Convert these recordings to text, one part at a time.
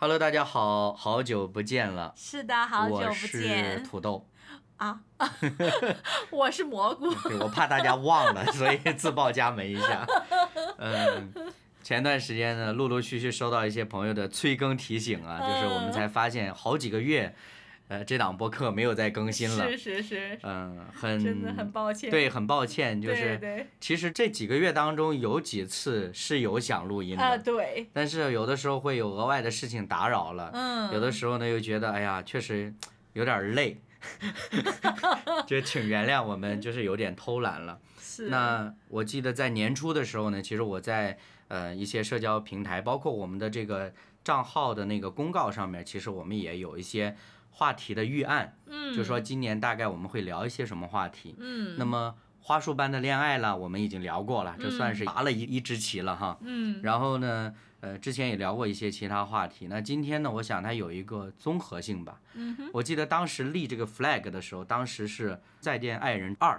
Hello，大家好，好久不见了。是的，好久不我是见土豆，啊！我是蘑菇，对我怕大家忘了，所以自报家门一下。嗯，前段时间呢，陆陆续续收到一些朋友的催更提醒啊，就是我们才发现好几个月，呃，这档播客没有再更新了。是是是，嗯，很真的很抱歉。对，很抱歉，就是对其实这几个月当中有几次是有想录音啊，的，对，但是有的时候会有额外的事情打扰了。嗯，有的时候呢，又觉得哎呀，确实有点累，就请原谅我们，就是有点偷懒了。是那我记得在年初的时候呢，其实我在呃一些社交平台，包括我们的这个账号的那个公告上面，其实我们也有一些话题的预案，嗯，就说今年大概我们会聊一些什么话题。嗯，那么花束般的恋爱了，我们已经聊过了，这算是拔了一一支旗了哈。嗯然后呢，呃，之前也聊过一些其他话题。那今天呢，我想它有一个综合性吧。嗯，我记得当时立这个 flag 的时候，当时是《再见爱人二》，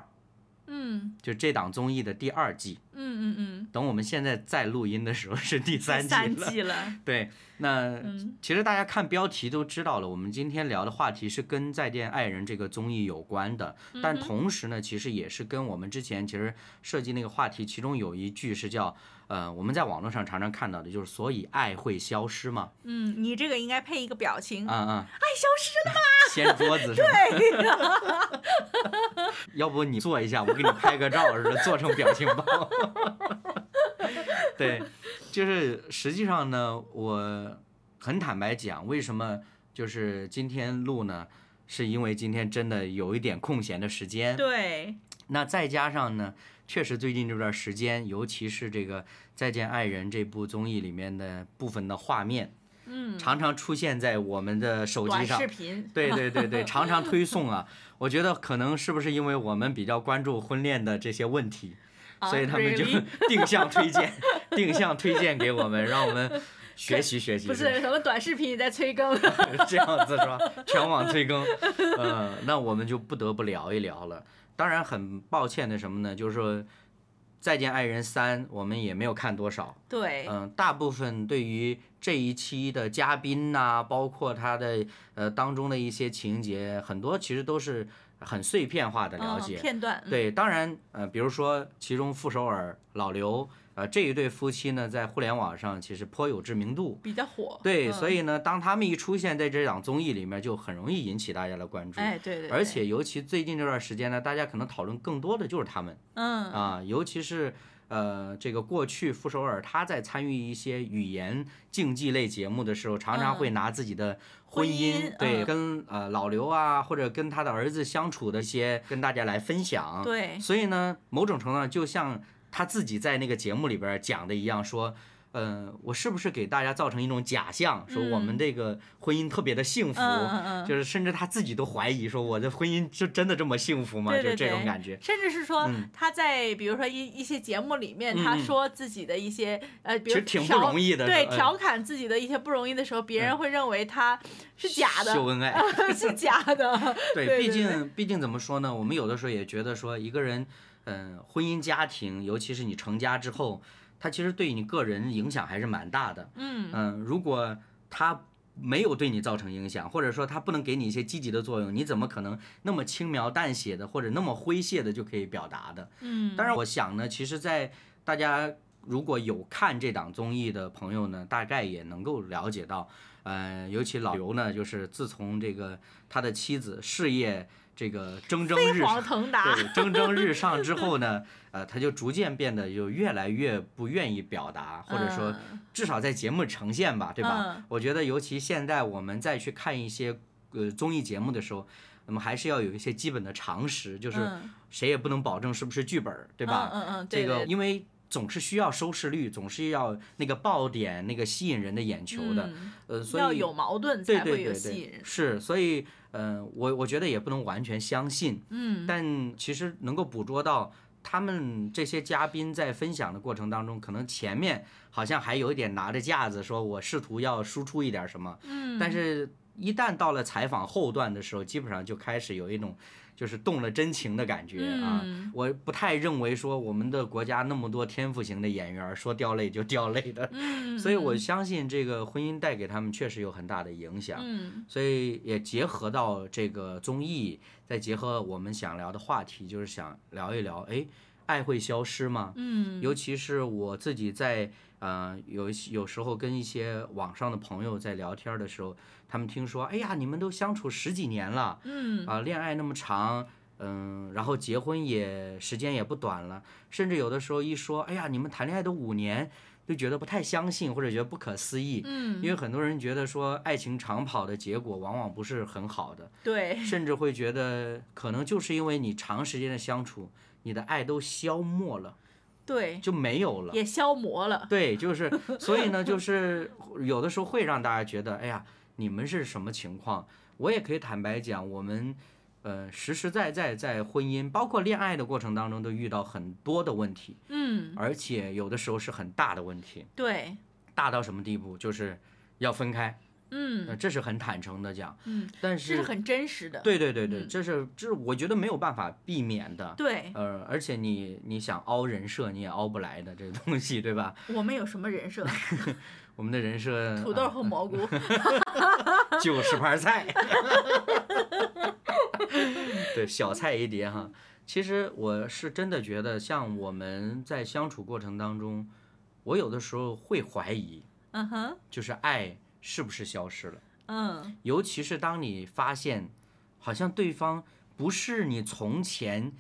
嗯就这档综艺的第二季。嗯嗯嗯，等我们现在再录音的时候是第三季了。三季了，对，那嗯其实大家看标题都知道了，我们今天聊的话题是跟《再见爱人》这个综艺有关的，但同时呢，其实也是跟我们之前其实设计那个话题，其中有一句是叫呃，我们在网络上常常看到的，就是所以爱会消失嘛，嗯，你这个应该配一个表情，啊啊，爱消失了吗？掀桌子是吧？对，要不你做一下，我给你拍个照做成表情包。对，就是实际上呢，我很坦白讲，为什么就是今天录呢？是因为今天真的有一点空闲的时间，对，那再加上呢，确实最近这段时间，尤其是这个《再见爱人》这部综艺里面的部分的画面，嗯，常常出现在我们的手机上短视。频，对对对对，常常推送啊。我觉得可能是不是因为我们比较关注婚恋的这些问题，啊所以他们就 定向推荐，定向推荐给我们，让我们学习 学习。不是什么短视频也在催更，这样子是吧？全网催更，嗯，那我们就不得不聊一聊了。当然很抱歉的什么呢？就是说，《再见爱人三》我们也没有看多少，对，嗯、大部分对于这一期的嘉宾呐、包括他的呃当中的一些情节，很多其实都是很碎片化的了嗯解。片段，嗯，对，当然，呃，比如说其中傅首尔、老刘，呃，这一对夫妻呢，在互联网上其实颇有知名度。比较火，对，嗯所以呢，当他们一出现在这档综艺里面，就很容易引起大家的关注。哎，对对，对，而且尤其最近这段时间呢，大家可能讨论更多的就是他们嗯，啊，尤其是呃，这个过去傅首尔他在参与一些语言竞技类节目的时候，常常会拿自己的婚姻对，嗯跟呃老刘啊，或者跟他的儿子相处的一些，跟大家来分享。对，所以呢，某种程度上就像他自己在那个节目里边讲的一样，说，呃，我是不是给大家造成一种假象，说我们这个婚姻特别的幸福，就是甚至他自己都怀疑说，我的婚姻就真的这么幸福吗？就这种感觉。甚至是说嗯。他在比如说一一些节目里面，他说自己的一些呃，比如其实挺不容易的对，调侃自己的一些不容易的时候，别人会认为他是假的，秀恩爱，是假的，对毕竟毕竟怎么说呢？我们有的时候也觉得说，一个人，嗯、婚姻家庭，尤其是你成家之后，他其实对你个人影响还是蛮大的。嗯嗯，如果他没有对你造成影响，或者说他不能给你一些积极的作用，你怎么可能那么轻描淡写的或者那么诙谐的就可以表达的？嗯，当然，我想呢，其实，在大家如果有看这档综艺的朋友呢，大概也能够了解到，呃，尤其老刘呢，就是自从这个他的妻子事业这个蒸蒸日飞黄上。腾达，对，蒸蒸日 上之后呢，呃，他就逐渐变得就越来越不愿意表达，或者说嗯至少在节目呈现吧，对吧？嗯我觉得尤其现在我们再去看一些呃综艺节目的时候，那么还是要有一些基本的常识，就是嗯谁也不能保证是不是剧本儿，对吧？嗯嗯嗯，这个因为总是需要收视率，总是要那个爆点，那个吸引人的眼球的，嗯呃，所以要有矛盾对才会有对对对吸引人，是，所以呃，我我觉得也不能完全相信，嗯。但其实能够捕捉到他们这些嘉宾在分享的过程当中，可能前面好像还有一点拿着架子，说我试图要输出一点什么，嗯，但是一旦到了采访后段的时候，基本上就开始有一种就是动了真情的感觉啊。嗯我不太认为说我们的国家那么多天赋型的演员儿，说掉泪就掉泪的，嗯，所以我相信这个婚姻带给他们确实有很大的影响。嗯所以也结合到这个综艺，再结合我们想聊的话题，就是想聊一聊，哎，爱会消失吗？嗯尤其是我自己在呃有有时候跟一些网上的朋友在聊天的时候，他们听说，哎呀，你们都相处十几年了，嗯啊，恋爱那么长，嗯，然后结婚也时间也不短了，甚至有的时候一说，哎呀，你们谈恋爱都五年，就觉得不太相信或者觉得不可思议。嗯，因为很多人觉得说爱情长跑的结果往往不是很好的，对，甚至会觉得可能就是因为你长时间的相处，你的爱都消磨了，对，就没有了。也消磨了。对，就是所以呢，就是有的时候会让大家觉得，哎呀，你们是什么情况？我也可以坦白讲，我们呃实实在在在婚姻，包括恋爱的过程当中，都遇到很多的问题，嗯，而且有的时候是很大的问题，对，大到什么地步？就是要分开，嗯呃，这是很坦诚的讲，嗯，但是这是很真实的。对对对对，嗯这是这是我觉得没有办法避免的。对，呃，而且你你想凹人设，你也凹不来的这个东西，对吧？我们有什么人设？我们的人设土豆啊和蘑菇。九十盘菜，对，小菜一碟哈。其实我是真的觉得，像我们在相处过程当中，我有的时候会怀疑，嗯哼，就是爱是不是消失了。嗯尤其是当你发现，好像对方不是你从前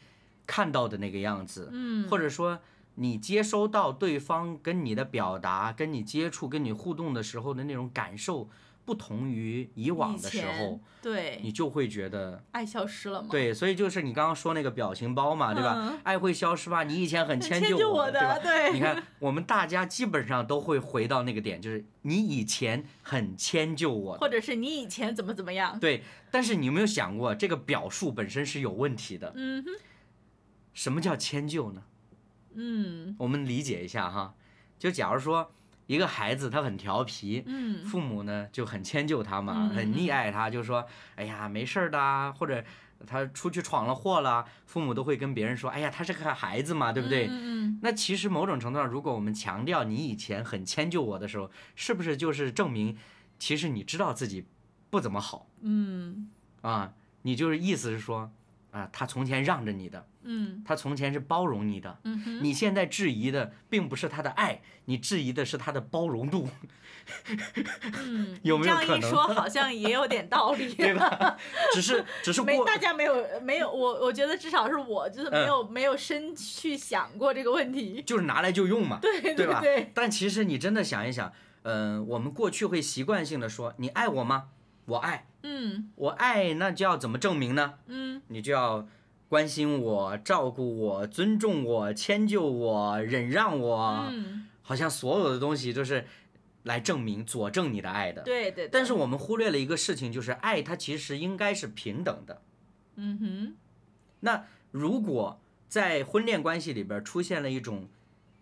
看到的那个样子，嗯，或者说你接收到对方跟你的表达、跟你接触、跟你互动的时候的那种感受不同于以往的时候，对，你就会觉得。爱消失了吗？对，所以就是你刚刚说那个表情包嘛，对吧？嗯爱会消失吧？你以前很迁就迁就我的，对吧，？对，你看，我们大家基本上都会回到那个点，就是你以前很迁就我，或者是你以前怎么怎么样？对。但是你有没有想过，这个表述本身是有问题的？嗯哼，什么叫迁就呢？嗯我们理解一下哈。就假如说一个孩子他很调皮，嗯父母呢就很迁就他嘛，嗯很溺爱他，就说哎呀没事儿的啊，或者他出去闯了祸了，父母都会跟别人说，哎呀他是个孩子嘛，对不对？嗯嗯那其实某种程度上，如果我们强调你以前很迁就我的时候，是不是就是证明，其实你知道自己不怎么好嗯啊？你就是意思是说，啊，他从前让着你的，嗯他从前是包容你的，嗯哼，你现在质疑的并不是他的爱，你质疑的是他的包容度，嗯，有没有可能这样一说，好像也有点道理，对吧？只是只是过，没大家没有没有我我觉得至少是我就是没嗯有、没有深去想过这个问题。就是拿来就用嘛，对对吧对，但其实你真的想一想，嗯、我们过去会习惯性的说，你爱我吗？我爱，嗯我爱，那就要怎么证明呢？嗯你就要关心我、照顾我、尊重我、迁就我、忍让我，嗯，好像所有的东西都是来证明、佐证你的爱的。对对。但是我们忽略了一个事情，就是爱它其实应该是平等的。嗯哼，那如果在婚恋关系里边出现了一种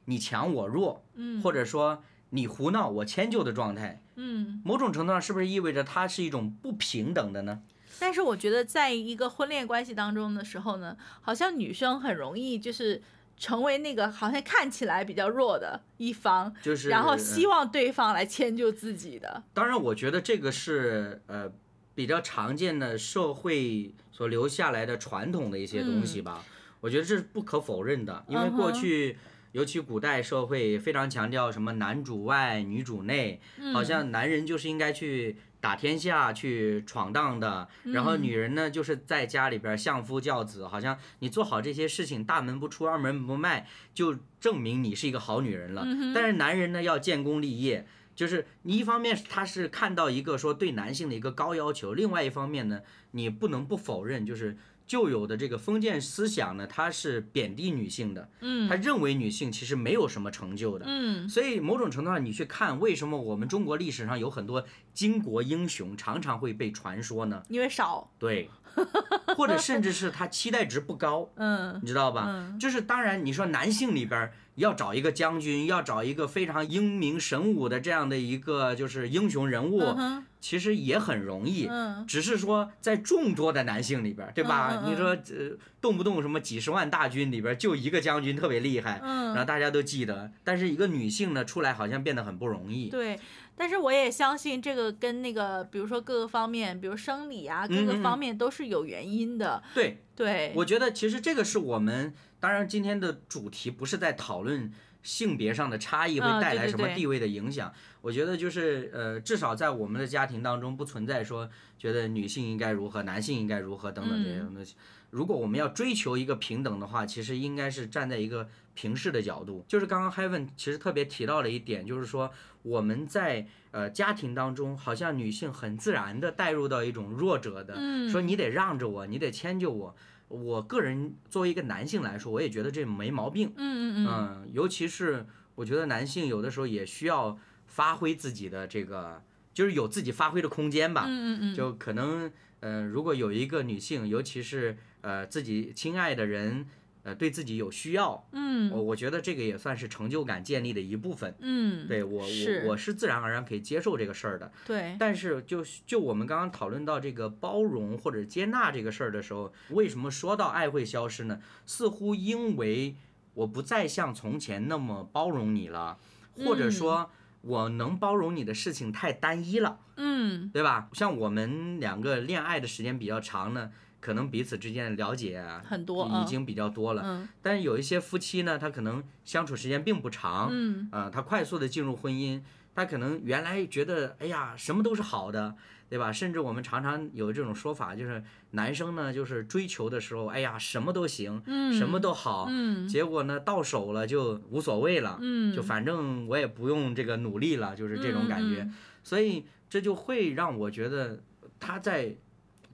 你强我弱，嗯或者说你胡闹我迁就的状态，嗯，某种程度上是不是意味着它是一种不平等的呢？但是我觉得在一个婚恋关系当中的时候呢，好像女生很容易就是成为那个好像看起来比较弱的一方，就是然后嗯希望对方来迁就自己的。当然，我觉得这个是呃比较常见的社会所留下来的传统的一些东西吧。我觉得这是不可否认的，因为过去。尤其古代社会非常强调什么男主外女主内，嗯好像男人就是应该去打天下、去闯荡的，然后嗯女人呢就是在家里边相夫教子，好像你做好这些事情，大门不出二门不迈，就证明你是一个好女人了。嗯但是男人呢要建功立业，就是你一方面他是看到一个说对男性的一个高要求，另外一方面呢，你不能不否认，就是旧有的这个封建思想呢，它是贬低女性的，嗯他认为女性其实没有什么成就的。嗯所以某种程度上，你去看为什么我们中国历史上有很多巾帼英雄常常会被传说呢？因为少，对，或者甚至是他期待值不高，嗯你知道吧？嗯就是当然，你说男性里边要找一个将军，要找一个非常英明神武的这样的一个就是英雄人物，嗯其实也很容易。嗯只是说在众多的男性里边，对吧？嗯嗯嗯你说呃，动不动什么几十万大军里边就一个将军特别厉害，然后嗯，大家都记得。但是一个女性呢，出来好像变得很不容易。对。但是我也相信这个跟那个，比如说各个方面，比如生理啊，各个方面都是有原因的。对，对，我觉得其实这个是我们，当然今天的主题不是在讨论性别上的差异会嗯带来什么地位的影响。我觉得就是呃，至少在我们的家庭当中不存在说觉得女性应该如何，男性应该如何等等这些嗯东西。如果我们要追求一个平等的话，其实应该是站在一个平视的角度。就是刚刚 Heaven 其实特别提到了一点，就是说我们在呃家庭当中，好像女性很自然的带入到一种弱者的，嗯说你得让着我，你得迁就我。我个人作为一个男性来说，我也觉得这没毛病。嗯嗯嗯嗯，尤其是我觉得男性有的时候也需要发挥自己的这个，就是有自己发挥的空间吧。嗯嗯嗯，就可能，呃，如果有一个女性，尤其是呃自己亲爱的人，呃对自己有需要，嗯我我觉得这个也算是成就感建立的一部分。嗯，对我我我是自然而然可以接受这个事儿的。对，但是就就我们刚刚讨论到这个包容或者接纳这个事儿的时候，为什么说到爱会消失呢？似乎因为我不再像从前那么包容你了，或者嗯说我能包容你的事情太单一了，嗯对吧？像我们两个恋爱的时间比较长呢，可能彼此之间的了解啊很多嗯。已经比较多了。嗯。但是有一些夫妻呢，他可能相处时间并不长，嗯。啊、他快速的进入婚姻，他可能原来觉得，哎呀，什么都是好的，对吧？甚至我们常常有这种说法，就是男生呢，就是追求的时候，哎呀，什么都行，嗯，什么都好，嗯。结果呢，到手了就无所谓了，嗯，就反正我也不用这个努力了，就是这种感觉。嗯。所以这就会让我觉得他在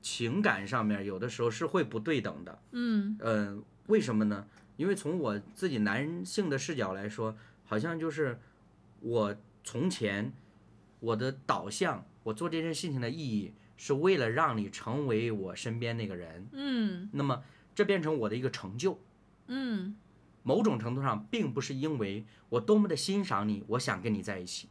情感上面有的时候是会不对等的。嗯呃，为什么呢？因为从我自己男性的视角来说，好像就是我从前我的导向，我做这件事情的意义是为了让你成为我身边那个人。嗯那么这变成我的一个成就，嗯某种程度上并不是因为我多么的欣赏你，我想跟你在一起。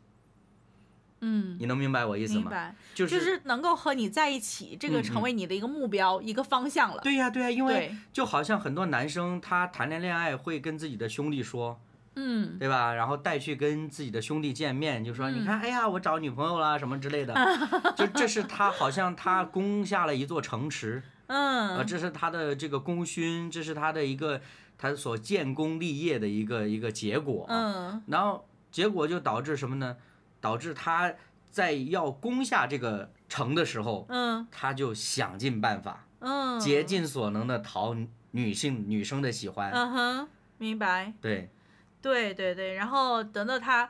嗯，你能明白我意思吗？明白，就就是能够和你在一起，这个成为你的一个目标，一个方向了。对呀、对呀、因为，就好像很多男生他谈恋恋爱会跟自己的兄弟说，嗯对吧？然后带去跟自己的兄弟见面，就说、嗯你看，哎呀，我找女朋友啦什么之类的，就这是他好像他攻下了一座城池，呃，嗯这是他的这个功勋，这是他的一个他所建功立业的一个一个结果。嗯然后结果就导致什么呢？导致他在要攻下这个城的时候，嗯。他就想尽办法，嗯，竭尽所能的讨女性女生的喜欢。嗯哼，明白，对，对对对，然后等到他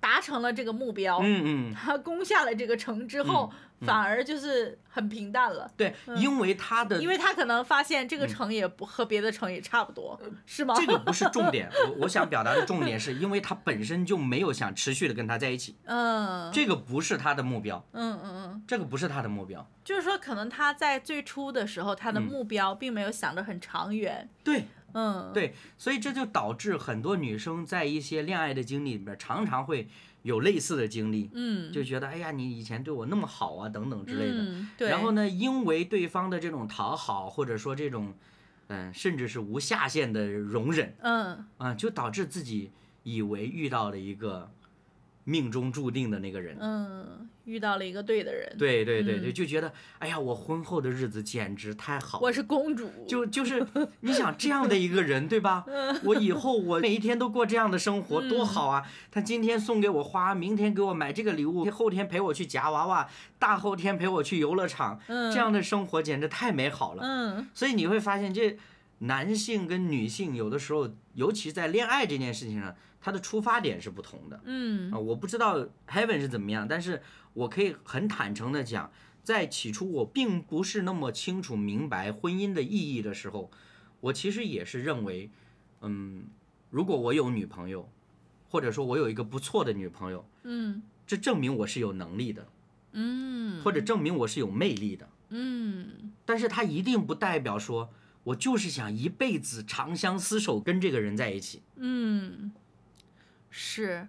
达成了这个目标，嗯嗯，他攻下了这个城之后，反而就是很平淡了，对，因为他的因为他可能发现这个城也不和别的城也差不多，是吗？这个不是重点，我我想表达的重点是因为他本身就没有想持续的跟他在一起，嗯这个不是他的目标，嗯嗯嗯，这个不是他的目标。就是说可能他在最初的时候，他的嗯。目标并没有想得很长远，对嗯，对，所以这就导致很多女生在一些恋爱的经历里边，常常会有类似的经历，嗯，就觉得哎呀，你以前对我那么好啊，等等之类的。嗯，对，然后呢，因为对方的这种讨好，或者说这种，嗯，甚至是无下限的容忍嗯啊，就导致自己以为遇到了一个命中注定的那个人。嗯，遇到了一个对的人，对对对对，嗯就觉得哎呀，我婚后的日子简直太好了。我是公主，就就 是你想这样的一个人，对吧？我以后我每一天都过这样的生活，多好啊！他今天送给我花，明天给我买这个礼物，后天陪我去夹娃娃，大后天陪我去游乐场，嗯，这样的生活简直太美好了。嗯所以你会发现，这男性跟女性有的时候，尤其在恋爱这件事情上，他的出发点是不同的。嗯啊，我不知道 Heaven 是怎么样，但是我可以很坦诚的讲，在起初我并不是那么清楚明白婚姻的意义的时候，我其实也是认为，嗯，如果我有女朋友，或者说我有一个不错的女朋友，嗯这证明我是有能力的，嗯，或者证明我是有魅力的。嗯但是它一定不代表说我就是想一辈子长相厮守，跟这个人在一起。嗯，是，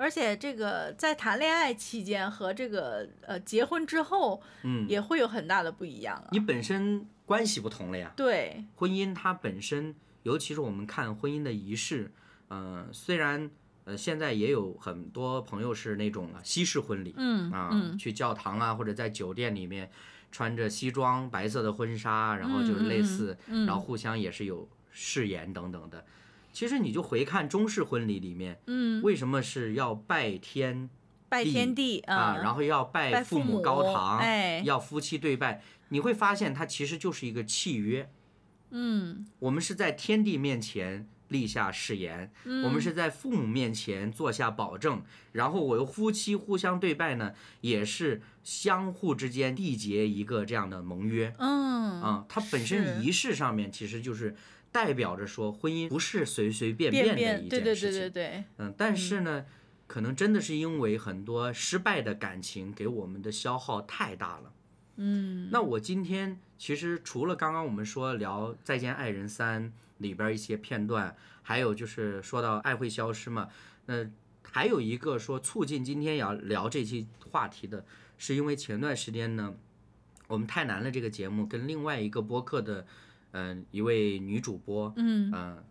而且这个在谈恋爱期间和这个呃结婚之后，嗯，也会有很大的不一样啊。你本身关系不同了呀。对，婚姻它本身，尤其是我们看婚姻的仪式，呃，虽然呃现在也有很多朋友是那种西式婚礼，嗯啊，嗯去教堂啊或者在酒店里面穿着西装、白色的婚纱，然后就是类似，嗯嗯嗯然后互相也是有誓言等等的。其实你就回看中式婚礼里面，嗯，为什么是要拜天拜天地啊，然后后要拜拜父父母高堂，哎。要夫妻对拜，你会发现它其实就是一个契约。嗯。我们是在天地面前立下誓言，嗯，我们是在父母面前做下保证，然后我又夫妻互相对拜呢，也是相互之间缔结一个这样的盟约嗯啊。它本身仪式上面其实就是代表着说，婚姻不是随随便便的，一对对件事情。对对对，嗯，但是呢，可能真的是因为很多失败的感情给我们的消耗太大了。嗯那我今天其实除了刚刚我们说聊《再见爱人三》里边一些片段，还有就是说到爱会消失嘛，那还有一个说促进今天要聊这期话题的，是因为前段时间呢，我们太难了这个节目跟另外一个播客的，嗯、一位女主播，嗯嗯、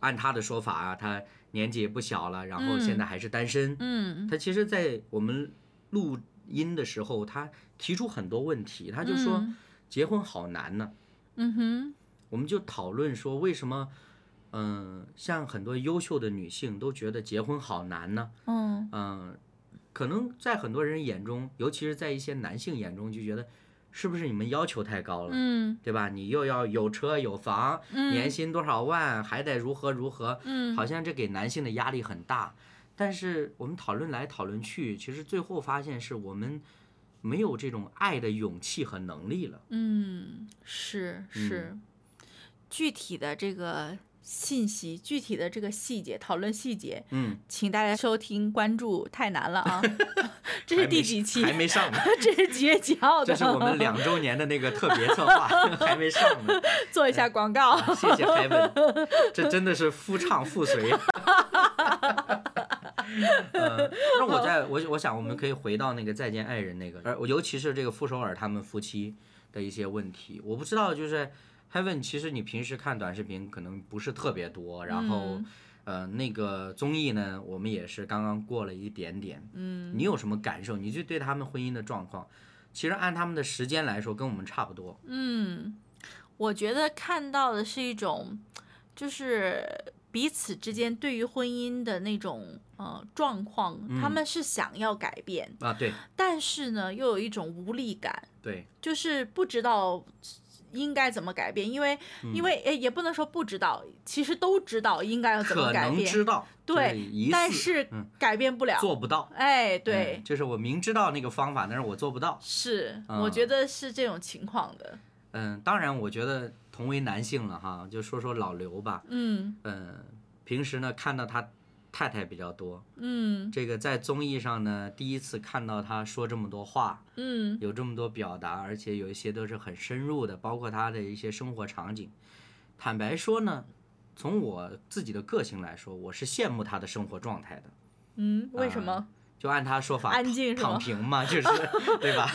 按她的说法啊，她年纪也不小了，然后现在还是单身，嗯她其实，在我们录音的时候，她提出很多问题，她就说。嗯结婚好难呢。嗯哼我们就讨论说，为什么，嗯、像很多优秀的女性都觉得结婚好难呢？嗯嗯、可能在很多人眼中，尤其是在一些男性眼中，就觉得是不是你们要求太高了，嗯对吧？你又要有车有房，年薪多少万，还得如何如何，嗯好像这给男性的压力很大。但是我们讨论来讨论去，其实最后发现是我们没有这种爱的勇气和能力了。嗯，是是，具体的这个信息，具体的这个细节，讨论细节，嗯，请大家收听关注，太难了啊！这是第几期？还没上呢。这是几月几号的？这是我们两周年的那个特别策划，还没上呢。做一下广告。谢谢 Heaven，这真的是夫唱妇随。呃，那我在我我想我们可以回到那个再见爱人那个，而尤其是这个傅首尔他们夫妻的一些问题，我不知道就是 Heaven，其实你平时看短视频可能不是特别多，然后。嗯呃，那个综艺呢，我们也是刚刚过了一点点。嗯，你有什么感受？你就对他们婚姻的状况，其实按他们的时间来说，跟我们差不多。嗯，我觉得看到的是一种，就是彼此之间对于婚姻的那种呃状况，他们是想要改变，啊，对但是呢，又有一种无力感，对，就是不知道。应该怎么改变？因为，因为诶，也不能说不知道，其实都知道应该要怎么可能改变，知道，对但是嗯改变不了。做不到。哎，对嗯，就是我明知道那个方法，但是我做不到。是，嗯我觉得是这种情况的。嗯，当然，我觉得同为男性了哈，就说说老刘吧。嗯嗯，平时呢看到他太太比较多，嗯这个在综艺上呢第一次看到他说这么多话，嗯有这么多表达，而且有一些都是很深入的，包括他的一些生活场景。坦白说呢，从我自己的个性来说，我是羡慕他的生活状态的。嗯，为什么？就按他说法，安静躺平嘛，就是 对吧？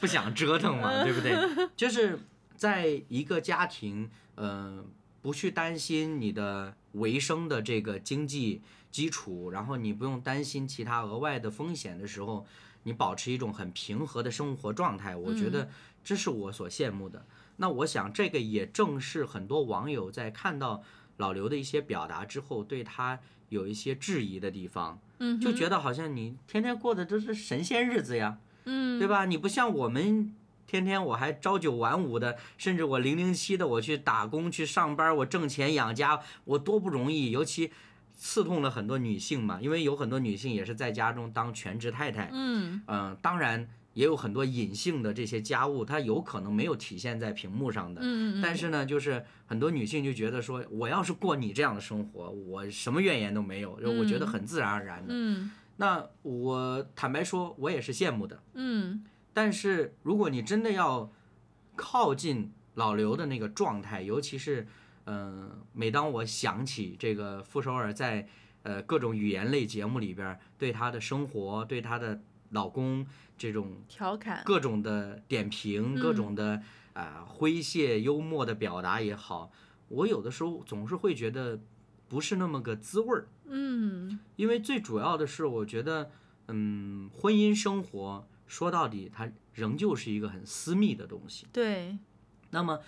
不想折腾嘛，对不对？就是在一个家庭，呃，不去担心你的维生的这个经济基础，然后你不用担心其他额外的风险的时候，你保持一种很平和的生活状态，我觉得这是我所羡慕的。那我想，这个也正是很多网友在看到老刘的一些表达之后，对他有一些质疑的地方。嗯，就觉得好像你天天过的都是神仙日子呀，嗯，对吧？你不像我们天天我还朝九晚五的，甚至我零零七的我去打工去上班，我挣钱养家，我多不容易。尤其刺痛了很多女性嘛，因为有很多女性也是在家中当全职太太，嗯嗯、当然也有很多隐性的这些家务，它有可能没有体现在屏幕上的。嗯嗯，但是呢，就是很多女性就觉得说，我要是过你这样的生活，我什么怨言都没有，就我觉得很自然而然的。嗯那我坦白说，我也是羡慕的。嗯但是如果你真的要靠近老刘的那个状态，尤其是，嗯、每当我想起这个傅首尔在呃各种语言类节目里边儿对她的生活、对她的老公这种调侃，各种的点评，各种的啊、诙谐幽默的表达也好，我有的时候总是会觉得不是那么个滋味儿。嗯因为最主要的是，我觉得，嗯，婚姻生活说到底，它仍旧是一个很私密的东西。对，那么，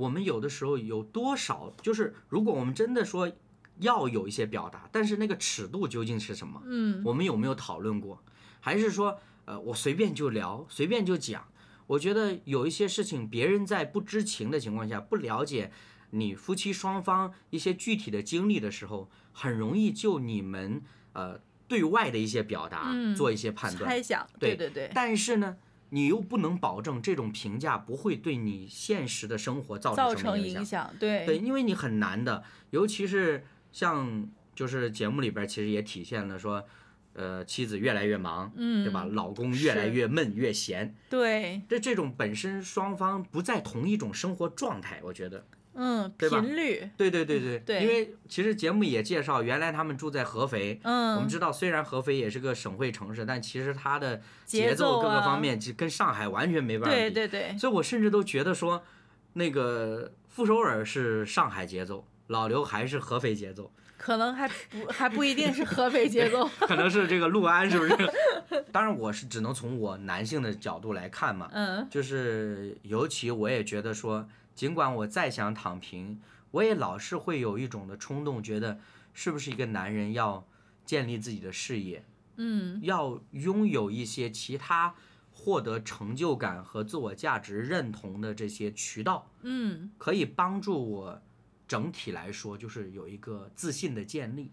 我们有的时候有多少，就是如果我们真的说要有一些表达，但是那个尺度究竟是什么？嗯我们有没有讨论过？还是说，呃，我随便就聊，随便就讲？我觉得有一些事情，别人在不知情的情况下，不了解你夫妻双方一些具体的经历的时候，很容易就你们呃对外的一些表达嗯做一些判断。猜想，对对对对，但是呢，你又不能保证这种评价不会对你现实的生活造造成什么影响。影响，对对，因为你很难的，尤其是像就是节目里边其实也体现了说，呃，妻子越来越忙，嗯，对吧？老公越来越闷越闲，对，这这种本身双方不在同一种生活状态，我觉得，嗯，对吧频率，对对对对，对因为其实节目也介绍，原来他们住在合肥。嗯我们嗯，知道，虽然合肥也是个省会城市，但其实它的节节奏各个啊方面，其实跟上海完全没办法比。对对对，所以我甚至都觉得说，那个傅首尔是上海节奏，老刘还是合肥节奏，可能还不还不一定是合肥节奏，可能是这个陆安，是不是？当然，我是只能从我男性的角度来看嘛，嗯就是尤其我也觉得说，尽管我再想躺平，我也老是会有一种的冲动，觉得是不是一个男人要建立自己的事业，嗯要拥有一些其他获得成就感和自我价值认同的这些渠道。嗯可以帮助我整体来说就是有一个自信的建立。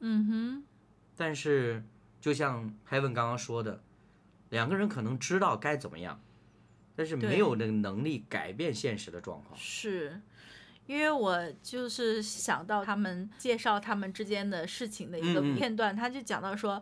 嗯哼，但是就像 Heaven 刚刚说的，两个人可能知道该怎么样，但是没有那个能力改变现实的状况。是。因为我就是想到他们介绍他们之间的事情的一个嗯嗯片段，他就讲到说，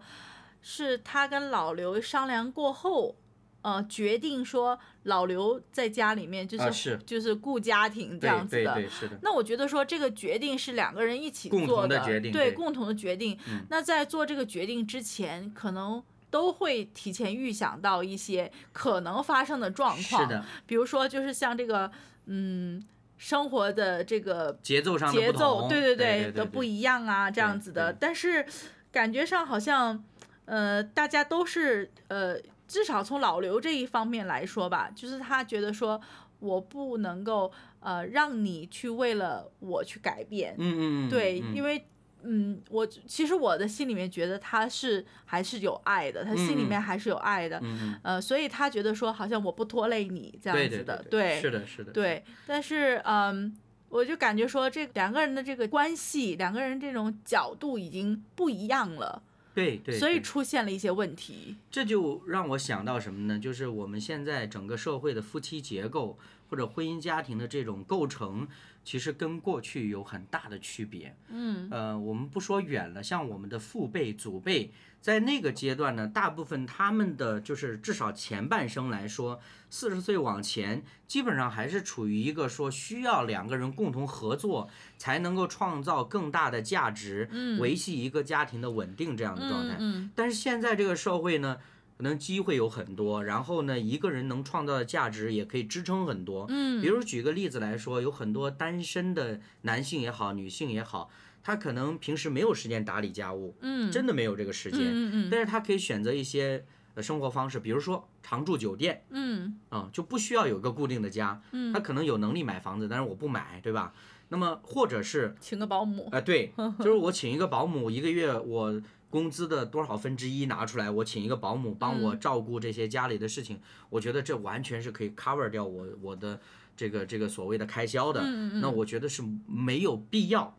是他跟老刘商量过后，呃，决定说老刘在家里面就是、啊是就是顾家庭这样子的。对对，是的，那我觉得说这个决定是两个人一起共做同的决定对对共同的决定。嗯那在做这个决定之前，可能都会提前预想到一些可能发生的状况，是的，比如说就是像这个嗯生活的这个节奏上的节奏，对对对对的不一样啊，这样子的。但是感觉上好像，呃，大家都是呃，至少从老刘这一方面来说吧，就是他觉得说我不能够呃让你去为了我去改变，嗯嗯嗯，对，嗯因为。嗯，我其实我的心里面觉得他是还是有爱的，他心里面还是有爱的，呃，所以他觉得说好像我不拖累你这样对对子的，对，是的，是的，对，但是嗯，我就感觉说这两个人的这个关系，两个人这种角度已经不一样了，对对，所以出现了一些问题。这就让我想到什么呢？就是我们现在整个社会的夫妻结构或者婚姻家庭的这种构成，其实跟过去有很大的区别。嗯呃，我们不说远了，像我们的父辈、祖辈，在那个阶段呢，大部分他们的就是至少前半生来说，四十岁往前，基本上还是处于一个说需要两个人共同合作，才能够创造更大的价值，嗯维系一个家庭的稳定这样的状态。嗯但是现在这个社会呢，可能机会有很多，然后呢，一个人能创造的价值也可以支撑很多。嗯。比如举个例子来说，有很多单身的男性也好，女性也好，他可能平时没有时间打理家务，嗯，真的没有这个时间，嗯嗯但是他可以选择一些呃生活方式，比如说常住酒店。嗯。啊、就不需要有个固定的家，嗯。他可能有能力买房子，但是我不买，对吧？那么或者是请个保姆。啊、对，就是我请一个保姆，一个月我工资的多少分之一拿出来，我请一个保姆帮我嗯照顾这些家里的事情，我觉得这完全是可以 cover 掉我我的这个这个所谓的开销的。嗯嗯嗯那我觉得是没有必要。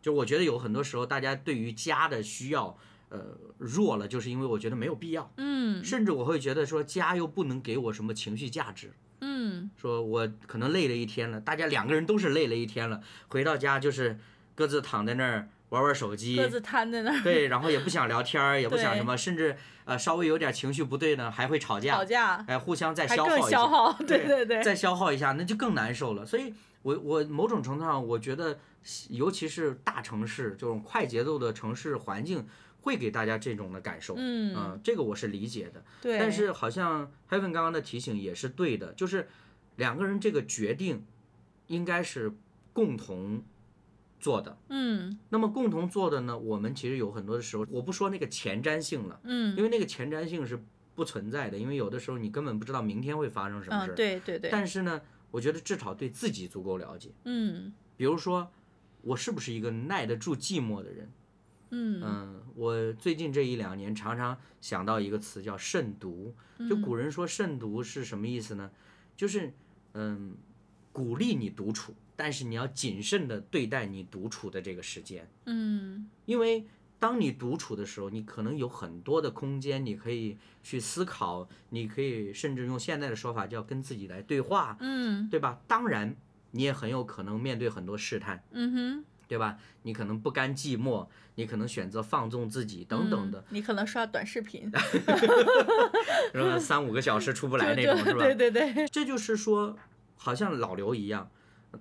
就我觉得有很多时候大家对于家的需要，呃，弱了，就是因为我觉得没有必要，嗯甚至我会觉得说家又不能给我什么情绪价值。嗯说我可能累了一天了，大家两个人都是累了一天了，回到家就是各自躺在那儿玩玩手机，各自瘫在那儿对，然后也不想聊天儿，也不想什么，甚至呃稍微有点情绪不对呢，还会吵架吵，架，哎，互相再消耗一下，消耗，对对对对，再消耗一下，那就更难受了。所以我我某种程度上，我觉得，尤其是大城市这种快节奏的城市环境，会给大家这种的感受。嗯，这个我是理解的。对，但是好像 Heaven 刚刚的提醒也是对的，就是两个人这个决定应该是共同做的。嗯那么共同做的呢，我们其实有很多的时候，我不说那个前瞻性了，嗯因为那个前瞻性是不存在的，因为有的时候你根本不知道明天会发生什么事嗯，儿。对对对，但是呢，我觉得至少对自己足够了解。嗯比如说，我是不是一个耐得住寂寞的人？嗯嗯，我最近这一两年常常想到一个词叫慎独。就嗯古人说慎独是什么意思呢？就是嗯，鼓励你独处，但是你要谨慎的对待你独处的这个时间，嗯因为当你独处的时候，你可能有很多的空间，你可以去思考，你可以甚至用现在的说法叫跟自己来对话，嗯对吧？当然，你也很有可能面对很多试探。嗯哼，对吧？你可能不甘寂寞，你可能选择放纵自己等等的嗯，，你可能刷短视频，然后三五个小时出不来那种，是吧？对对对，这就是说，好像老刘一样，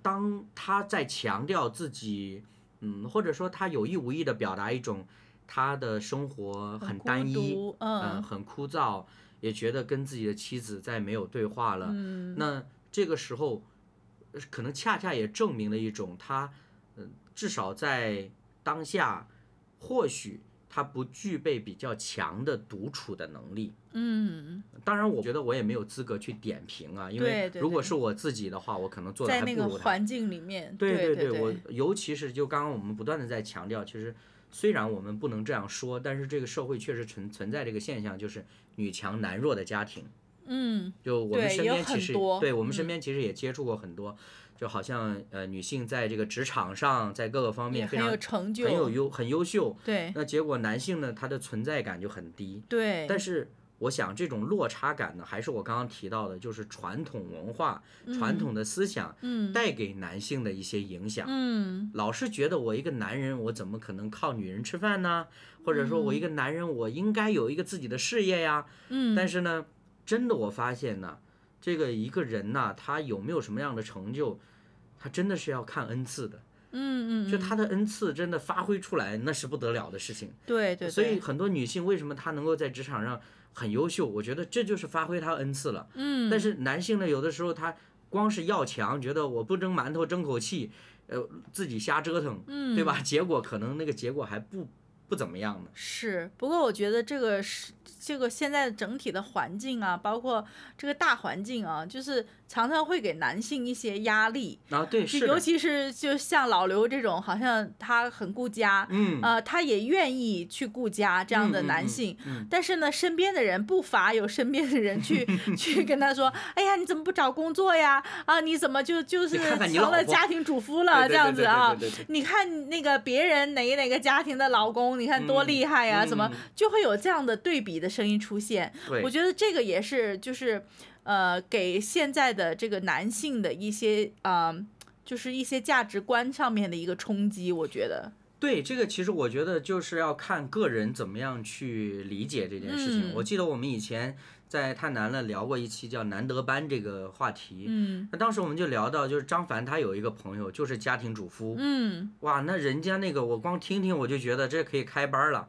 当他在强调自己，嗯，或者说他有意无意的表达一种他的生活很单一，嗯、嗯很枯燥，也觉得跟自己的妻子再没有对话了。嗯那这个时候，呃可能恰恰也证明了一种他，嗯、至少在当下，或许他不具备比较强的独处的能力。嗯，当然，我觉得我也没有资格去点评啊，因为对对如果是我自己的话，我可能做的在那个还不如他。环境里面，对对我尤其是就刚刚我们不断的在强调，其实虽然我们不能这样说，但是这个社会确实存存在这个现象，就是女强男弱的家庭。嗯就我们身边其实对我们嗯身边其实也接触过很多，就好像呃女性在这个职场上，在各个方面非常有成就，很有优很优秀，对那结果男性呢他的存在感就很低。对，但是我想这种落差感呢，还是我刚刚提到的，就是传统文化、传统的思想嗯带给男性的一些影响。嗯老是觉得我一个男人，我怎么可能靠女人吃饭呢？或者说我一个男人，我应该有一个自己的事业呀。嗯，但是呢，真的我发现呢，这个一个人呐，他有没有什么样的成就，他真的是要看恩赐的。嗯嗯，就他的恩赐真的发挥出来，那是不得了的事情。对对，所以很多女性为什么她能够在职场上很优秀？我觉得这就是发挥她恩赐了。嗯，但是男性呢，有的时候他光是要强，觉得我不蒸馒头争口气，呃，自己瞎折腾，嗯对吧？结果可能那个结果还不不怎么样呢。是，不过我觉得这个是这个现在整体的环境啊，包括这个大环境啊，就是常常会给男性一些压力，啊，对，是尤，其是就像老刘这种，好像他很顾家，嗯，呃，他也愿意去顾家这样的嗯嗯嗯男性，嗯但是呢，身边的人不乏有身边的人去 去跟他说，哎呀，你怎么不找工作呀？啊，你怎么就就是成了家庭主夫了这样子啊？你看那个别人哪哪个家庭的老公，你看多嗯厉害呀、嗯怎么嗯就会有这样的对比的声音出现？我觉得这个也是就是呃，给现在的这个男性的一些呃，就是一些价值观上面的一个冲击，我觉得。对，这个其实我觉得就是要看个人怎么样去理解这件事情。嗯我记得我们以前在太难了聊过一期叫“难得班”这个话题，嗯那当时我们就聊到，就是张凡他有一个朋友就是家庭主妇，嗯哇，那人家那个我光听听我就觉得这可以开班了，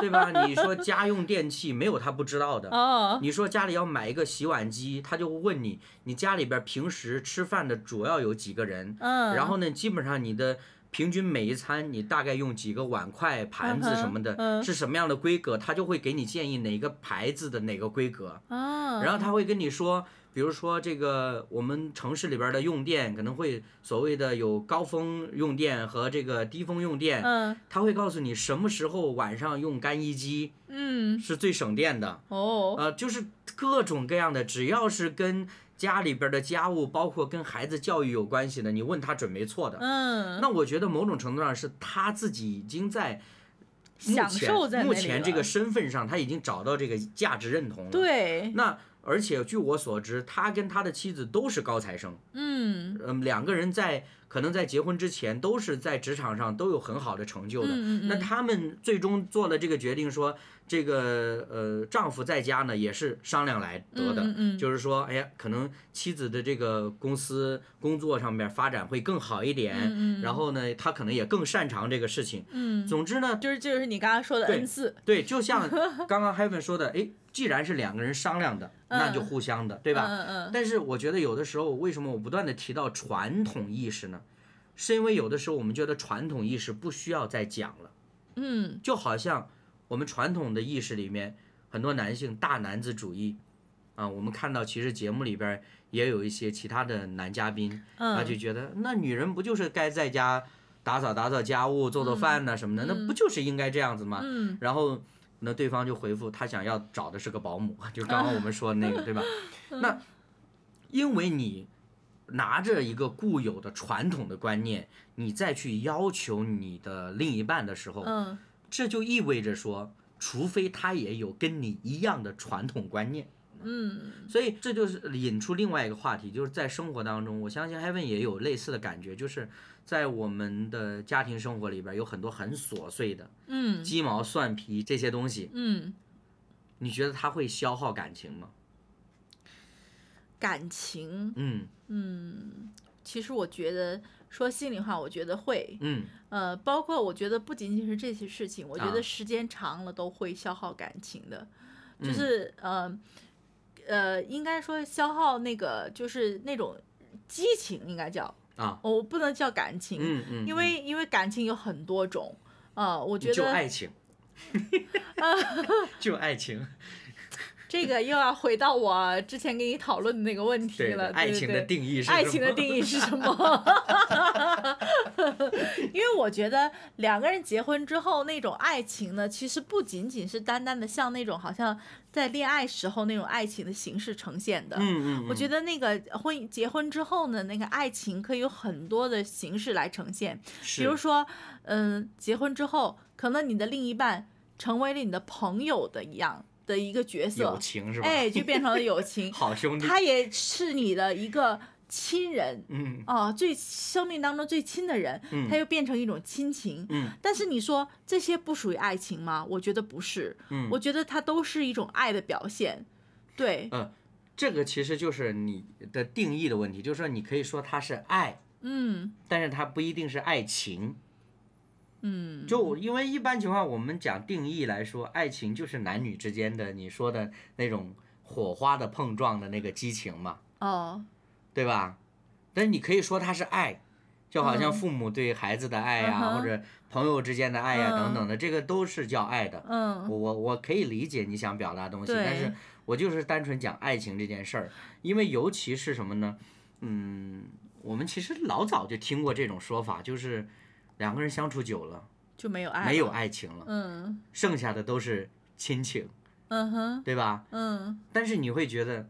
对吧？你说家用电器没有他不知道的，哦你说家里要买一个洗碗机，他就会问你，你家里边平时吃饭的主要有几个人？嗯，然后呢，基本上你的平均每一餐你大概用几个碗筷、盘子什么的，嗯。是什么样的规格，他就会给你建议哪个牌子的哪个规格。啊，然后他会跟你说，比如说这个我们城市里边的用电可能会所谓的有高峰用电和这个低峰用电，嗯。他会告诉你什么时候晚上用干衣机嗯。是最省电的，哦。呃，就是各种各样的，只要是跟家里边的家务，包括跟孩子教育有关系的，你问他准没错的。嗯，那我觉得某种程度上是他自己已经在目享前受在目前这个身份上，他已经找到这个价值认同了。对，那而且据我所知，他跟他的妻子都是高材生，嗯嗯，两个人在可能在结婚之前都是在职场上都有很好的成就的。嗯嗯嗯，那他们最终做了这个决定，说这个呃丈夫在家呢也是商量来得的，嗯嗯嗯就是说，哎呀，可能妻子的这个公司工作上面发展会更好一点，然后呢，他可能也更擅长这个事情。嗯，总之呢，就是就是你刚刚说的对 N 四，对，就像 刚刚 Heaven 说的，哎，既然是两个人商量的，那就嗯互相的，对吧？嗯嗯但是我觉得有的时候，为什么我不断的提到传统意识呢？是因为有的时候我们觉得传统意识不需要再讲了，嗯就好像我们传统的意识里面，很多男性大男子主义啊，我们看到其实节目里边也有一些其他的男嘉宾，他就嗯觉得那女人不就是该在家打扫打扫家务、做做饭呐、什么的，那不就是应该这样子吗？嗯然后那对方就回复他想要找的是个保姆，就刚刚我们说的那个，对吧？那因为你拿着一个固有的传统的观念，你再去要求你的另一半的时候，嗯这就意味着说，除非他也有跟你一样的传统观念。嗯所以这就是引出另外一个话题，就是在生活当中，我相信 Heaven 也有类似的感觉，就是在我们的家庭生活里边有很多很琐碎的嗯鸡毛蒜皮这些东西，嗯，你觉得它会消耗感情吗？感情，嗯嗯，其实我觉得说心里话，我觉得会，嗯。呃，包括我觉得不仅仅是这些事情，我觉啊得时间长了都会消耗感情的，就嗯是呃呃，应该说消耗那个就是那种激情，应该叫，啊。我不能叫感情，嗯嗯，因为因为感情有很多种，呃，我觉得 就爱情，就爱情，这个又要回到我之前跟你讨论的那个问题了对了，爱情的对对定义是爱什么情的定义是什么？因为我觉得两个人结婚之后那种爱情呢，其实不仅仅是单单的像那种好像在恋爱时候那种爱情的形式呈现的。嗯嗯，我觉得得那个婚结婚之后呢，那个爱情可以有很多的形式来呈现，比如说，嗯，结婚之后，可能你的另一半成为了你的朋友的一样的一个角色友，情是吧？哎，就变成了友情，好兄弟，他也是你的一个亲人嗯哦，最生命当中最亲的人，嗯他又变成一种亲情。嗯但是你说这些不属于爱情吗？我觉得不是，嗯，我觉得它都是一种爱的表现。对，呃，这个其实就是你的定义的问题，就是说你可以说它是爱，嗯但是它不一定是爱情。嗯，就因为一般情况，我们讲定义来说，爱情就是男女之间的你说的那种火花的碰撞的那个激情嘛，哦，对吧？但是你可以说它是爱，就好像嗯。父母对孩子的爱呀、嗯或者朋友之间的爱呀、嗯。等等的，这个都是叫爱的。嗯。我我我可以理解你想表达东西，但是我就是单纯讲爱情这件事儿，因为尤其是什么呢？嗯，我们其实老早就听过这种说法，就是两个人相处久了就没有爱，没有，爱情了，嗯剩下的都是亲情，嗯哼，对吧？嗯但是你会觉得，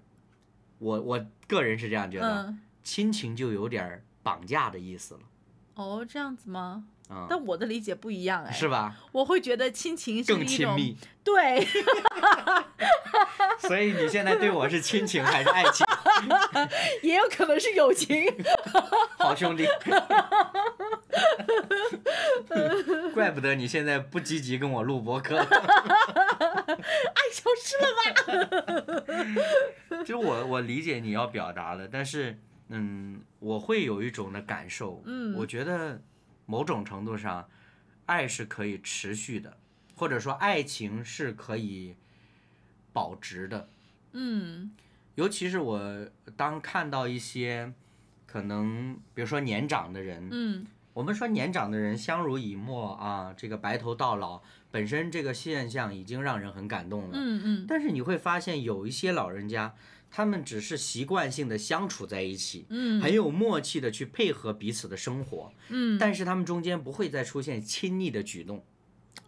我我个人是这样觉得，嗯，亲情就有点儿绑架的意思了哦，这样子吗？啊、但我的理解不一样哎，是吧？我会觉得亲情是更亲密，对，所以你现在对我是亲情还是爱情？也有可能是友情。好兄弟，怪不得你现在不积极跟我录播客。爱消失了吧？其实我我理解你要表达的，但是嗯，我会有一种的感受，嗯我觉得某种程度上，爱是可以持续的，或者说爱情是可以保值的。嗯尤其是我当看到一些可能，比如说年长的人，嗯我们说年长的人相濡以沫啊，这个白头到老，本身这个现象已经让人很感动了。嗯嗯。但是你会发现，有一些老人家，他们只是习惯性的相处在一起，嗯。很有默契的去配合彼此的生活，嗯，但是他们中间不会再出现亲昵的举动，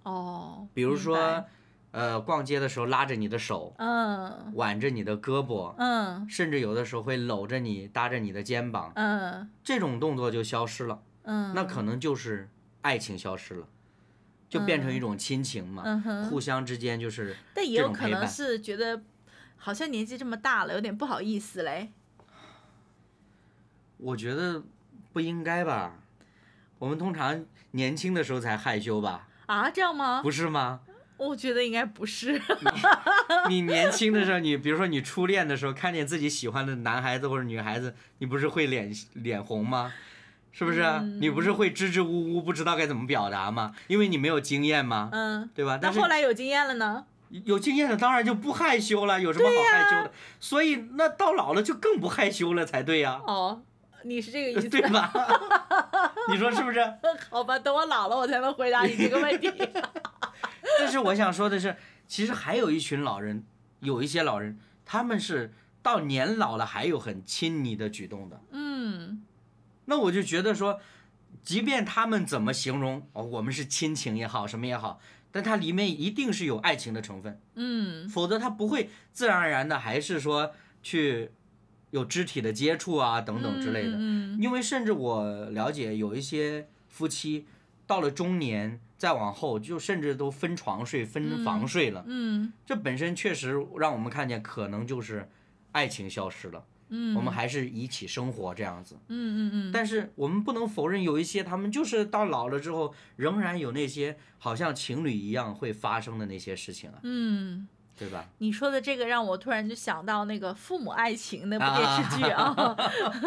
哦，比如说，呃，逛街的时候拉着你的手，嗯。挽着你的胳膊，嗯。甚至有的时候会搂着你，搭着你的肩膀，嗯。这种动作就消失了，嗯，那可能就是爱情消失了，就变成一种亲情嘛，嗯，互相之间就是但也有可能是觉得好像年纪这么大了，有点不好意思嘞。我觉得不应该吧？我们通常年轻的时候才害羞吧？啊，这样吗？不是吗？我觉得应该不是。你年轻的时候，你比如说你初恋的时候，看见自己喜欢的男孩子或者女孩子，你不是会脸脸红吗？是不是？你不是会支支吾吾，不知道该怎么表达吗？因为你没有经验吗？嗯，对吧？那但是后来有经验了呢？有经验的当然就不害羞了，有什么好害羞的？所以那到老了就更不害羞了才对呀、哦，你是这个意思？对吧？你说是不是？好吧，等我老了，我才能回答你这个问题。但是我想说的是，其实还有一群老人，有一些老人，他们是到年老了还有很亲昵的举动的。嗯那我就觉得说，即便他们怎么形容哦，我们是亲情也好，什么也好，但它里面一定是有爱情的成分，嗯否则它不会自然而然的还是说去有肢体的接触啊等等之类的。嗯因为甚至我了解有一些夫妻到了中年再往后，就甚至都分床睡、分房睡了，嗯这本身确实让我们看见可能就是爱情消失了。嗯，我们还是一起生活这样子。嗯嗯嗯，但是我们不能否认，有一些他们就是到老了之后，仍然有那些好像情侣一样会发生的那些事情啊，嗯。对吧？你说的这个让我突然就想到那个《父母爱情》那部电视剧啊，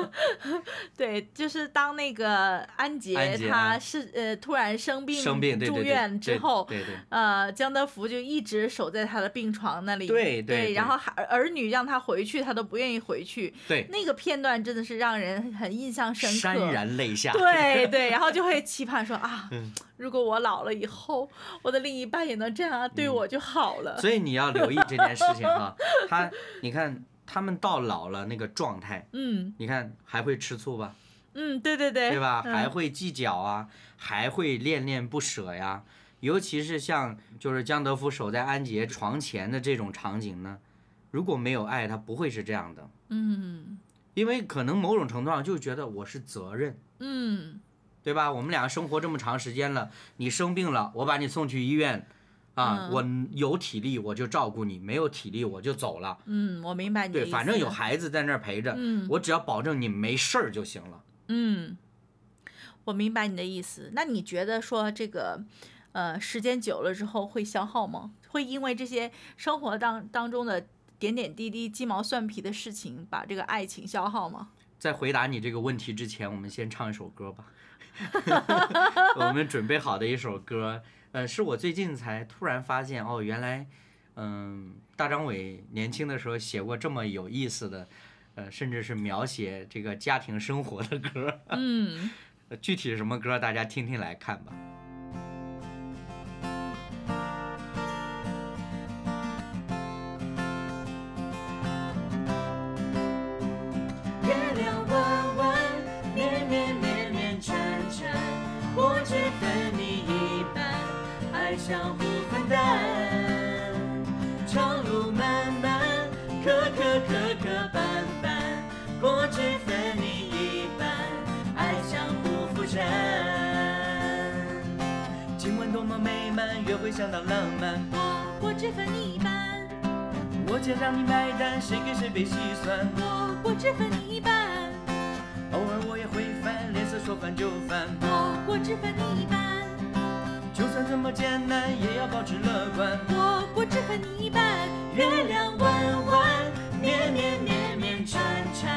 对，就是当那个安杰他啊。是呃突然生病住院之后，对对呃，江德福就一直守在他的病床那里，对对对然后还儿女让他回去，他都不愿意回去，对。那个片段真的是让人很印象深，刻，潸然泪下。对对，然后就会期盼说啊，嗯如果我老了以后，我的另一半也能这样对我就好了。嗯所以你要留意这件事情啊，他你看他们到老了那个状态，嗯你看还会吃醋吧，嗯，对对对，对吧？嗯还会计较啊，还会恋恋不舍呀。尤其是像就是江德福守在安杰床前的这种场景呢，如果没有爱，他不会是这样的。嗯因为可能某种程度上就觉得我是责任，嗯对吧？我们俩生活这么长时间了，你生病了，我把你送去医院，啊，嗯我有体力我就照顾你，没有体力我就走了。嗯，我明白你的对，意思。反正有孩子在那儿陪着，嗯我只要保证你没事儿就行了。嗯，我明白你的意思。那你觉得说这个，呃，时间久了之后会消耗吗？会因为这些生活当当中的点点滴滴、鸡毛蒜皮的事情，把这个爱情消耗吗？在回答你这个问题之前，我们先唱一首歌吧。我们准备好的一首歌，呃，是我最近才突然发现，哦，原来，嗯，大张伟年轻的时候写过这么有意思的，呃，甚至是描写这个家庭生活的歌。嗯呃 具体是什么歌，大家听听来看吧。相当浪漫，我我只分你一半，我且让你买单，谁跟谁被细算。我我只分你一半，偶尔我也会烦，脸色说翻就翻。我我只分你一半，就算怎么艰难，也要保持乐观。我我只分你一半。月亮弯弯，绵绵绵绵缠缠，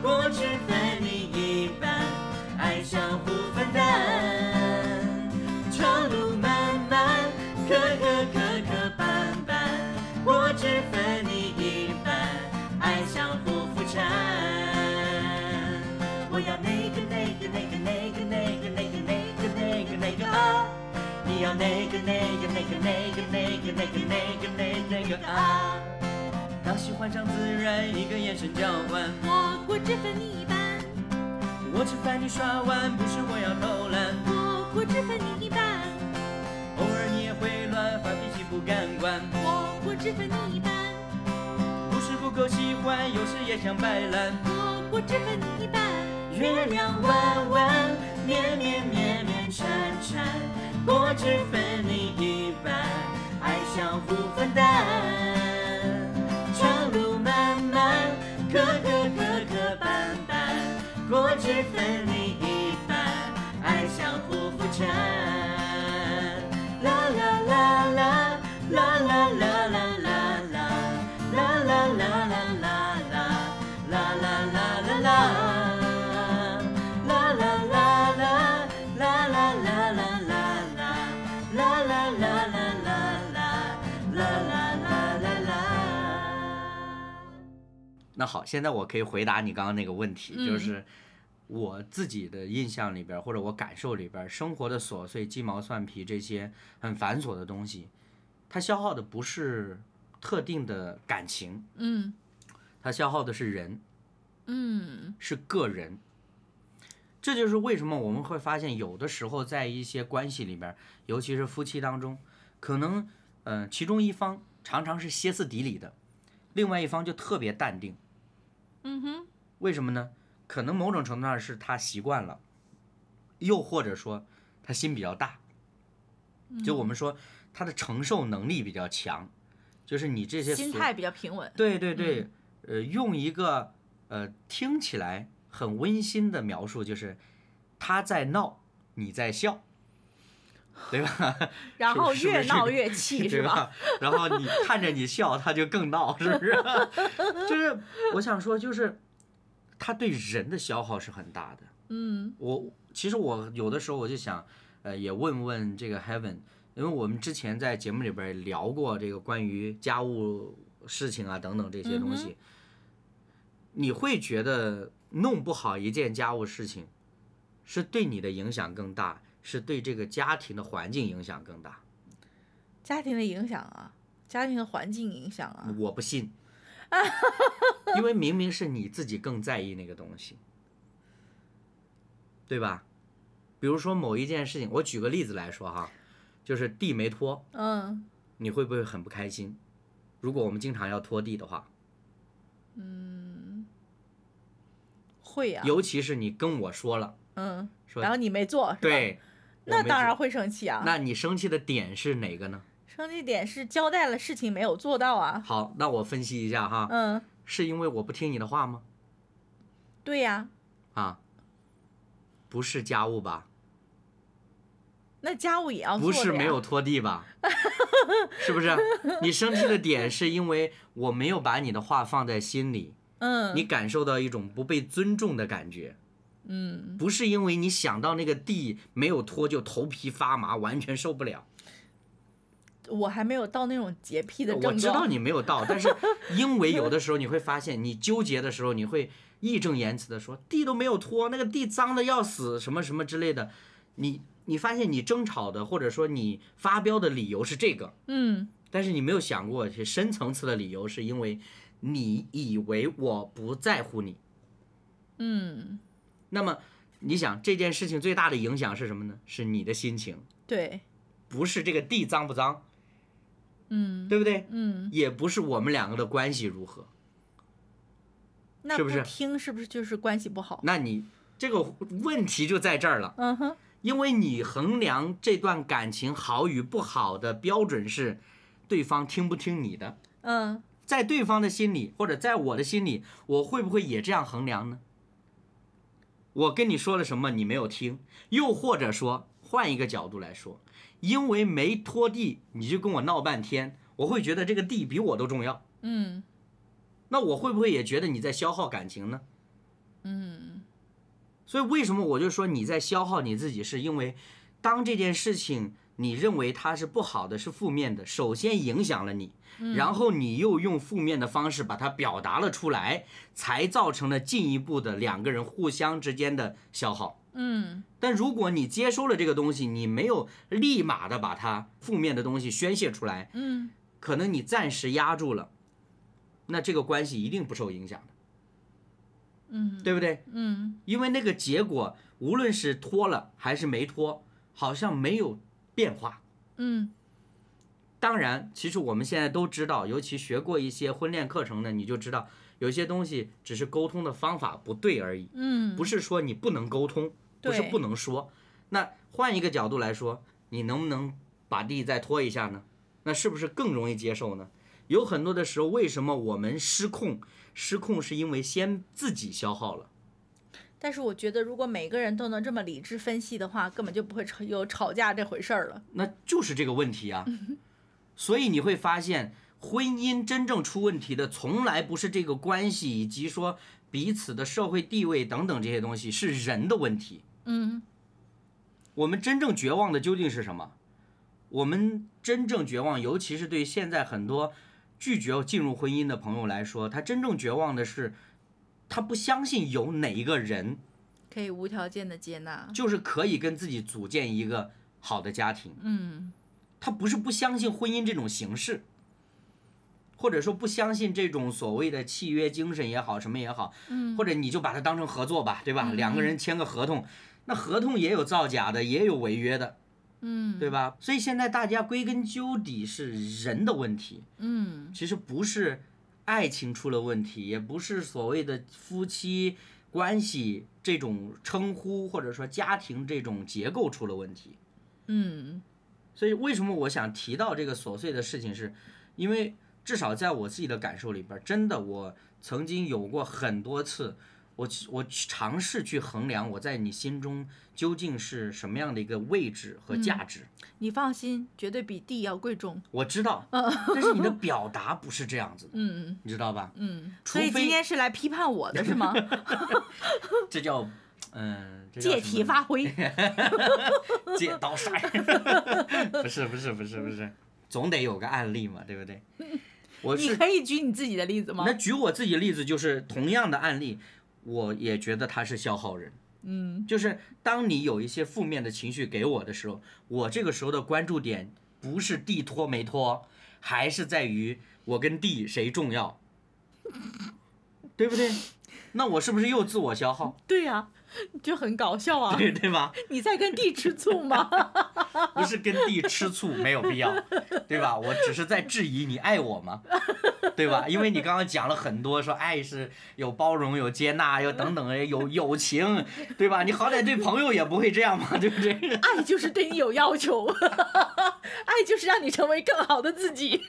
我只分你一半，爱相互分担。我要那个那个那个那个那个那个那个那个那个啊！你要那个那个那个那个那个那个那个那那个啊！让喜欢上自然，一个眼神交换。我我只分你一半，我吃饭你刷碗，不是我要偷懒。我我只分你一半，偶尔你也会乱发脾气，不敢管。我我只分你一半，不够喜欢，有时也想摆烂。果果汁分你一半，月亮弯弯，绵绵绵绵缠缠。果汁分你一半，爱相互分担。长路漫漫，磕磕磕磕绊绊。果汁分你。那好，现在我可以回答你刚刚那个问题，就嗯是我自己的印象里边或者我感受里边，生活的琐碎、鸡毛蒜皮这些很繁琐的东西，它消耗的不是特定的感情，嗯它消耗的是人，嗯是个人。这就是为什么我们会发现，有的时候在一些关系里边，尤其是夫妻当中，可能呃其中一方常常是歇斯底里的，另外一方就特别淡定。嗯哼，为什么呢？可能某种程度上是他习惯了，又或者说他心比较大，就我们说他的承受能力比较强，就是你这些心态比较平稳。对对对，呃，用一个呃听起来很温馨的描述，就是他在闹，你在笑，对吧？然后越闹越气 对是吧？然后你看着你笑，他就更闹，是不是？就是我想说，就是他对人的消耗是很大的。嗯我其实我有的时候我就想，呃，也问问这个 Heaven，因为我们之前在节目里边聊过这个关于家务事情啊等等这些东西，你会觉得弄不好一件家务事情，是对你的影响更大，是对这个家庭的环境影响更大？家庭的影响啊，家庭的环境影响啊。我不信，因为明明是你自己更在意那个东西，对吧？比如说某一件事情，我举个例子来说哈，就是地没拖，嗯你会不会很不开心？如果我们经常要拖地的话，会呀、尤其是你跟我说了，嗯，说然后你没做，对，那当然会生气啊。那你生气的点是哪个呢？生气点是交代了事情没有做到啊。好，那我分析一下哈，嗯，是因为我不听你的话吗？对呀、啊，不是家务吧？那家务也要做不是没有拖地吧？是不是？你生气的点是因为我没有把你的话放在心里，嗯，你感受到一种不被尊重的感觉，嗯，不是因为你想到那个地没有拖就头皮发麻，完全受不了。我还没有到那种洁癖的。我知道你没有到，但是因为有的时候你会发现，你纠结的时候，你会义正言辞的说地都没有拖，那个地脏的要死，什么什么之类的。你你发现你争吵的或者说你发飙的理由是这个，嗯但是你没有想过，深层次的理由是因为你以为我不在乎你。嗯，那么你想这件事情最大的影响是什么呢？是你的心情，对，不是这个地脏不脏，嗯对不对？嗯，也不是我们两个的关系如何。那是不是听是不是就是关系不好？那你这个问题就在这儿了，嗯哼，因为你衡量这段感情好与不好的标准是对方听不听你的，嗯在对方的心里或者在我的心里，我会不会也这样衡量呢？我跟你说了什么你没有听，又或者说换一个角度来说，因为没拖地你就跟我闹半天，我会觉得这个地比我都重要，嗯。那我会不会也觉得你在消耗感情呢？嗯。所以为什么我就说你在消耗你自己，是因为当这件事情你认为它是不好的、是负面的，首先影响了你，然后你又用负面的方式把它表达了出来，才造成了进一步的两个人互相之间的消耗。嗯但如果你接收了这个东西，你没有立马的把它负面的东西宣泄出来，嗯可能你暂时压住了，那这个关系一定不受影响的，嗯对不对？嗯因为那个结果，无论是拖了还是没拖，好像没有变化。嗯当然，其实我们现在都知道，尤其学过一些婚恋课程的，你就知道有些东西只是沟通的方法不对而已，嗯，不是说你不能沟通，不是不能说。那换一个角度来说，你能不能把地再拖一下呢？那是不是更容易接受呢？有很多的时候，为什么我们失控？失控是因为先自己消耗了。但是我觉得，如果每个人都能这么理智分析的话，根本就不会吵有吵架这回事儿了。那就是这个问题啊。所以你会发现，婚姻真正出问题的，从来不是这个关系以及说彼此的社会地位等等这些东西，是人的问题。嗯我们真正绝望的究竟是什么？我们真正绝望，尤其是对现在很多拒绝进入婚姻的朋友来说，他真正绝望的是，他不相信有哪一个人可以无条件的接纳。就是可以跟自己组建一个好的家庭。嗯他不是不相信婚姻这种形式，或者说不相信这种所谓的契约精神也好，什么也好，嗯或者你就把它当成合作吧，对吧？嗯两个人签个合同，那合同也有造假的，也有违约的，嗯，对吧？所以现在大家归根究底是人的问题，嗯其实不是爱情出了问题，也不是所谓的夫妻关系这种称呼，或者说家庭这种结构出了问题。嗯所以为什么我想提到这个琐碎的事情是，因为至少在我自己的感受里边儿，真的我曾经有过很多次，我我尝试去衡量我在你心中究竟是什么样的一个位置和价值。你放心，绝对比地要贵重。我知道，但是你的 表达不是这样子的，嗯你知道吧？嗯，所以今天是来批判我的是吗？这叫，嗯，借题发挥。借刀杀人，不是不是不是不是，总得有个案例嘛，对不对？我你可以举你自己的例子吗那？举我自己的例子，就是同样的案例，我也觉得他是消耗人。嗯就是当你有一些负面的情绪给我的时候，我这个时候的关注点不是地拖没拖，还是在于我跟地谁重要，对不对？那我是不是又自我消耗？对呀、就很搞笑啊！对对吧？你在跟地吃醋吗？不是跟地吃醋没有必要，对吧？我只是在质疑你爱我吗？对吧？因为你刚刚讲了很多，说爱是有包容、有接纳、有等等的，有友情，对吧？你好歹对朋友也不会这样嘛，对不对？爱就是对你有要求，爱就是让你成为更好的自己。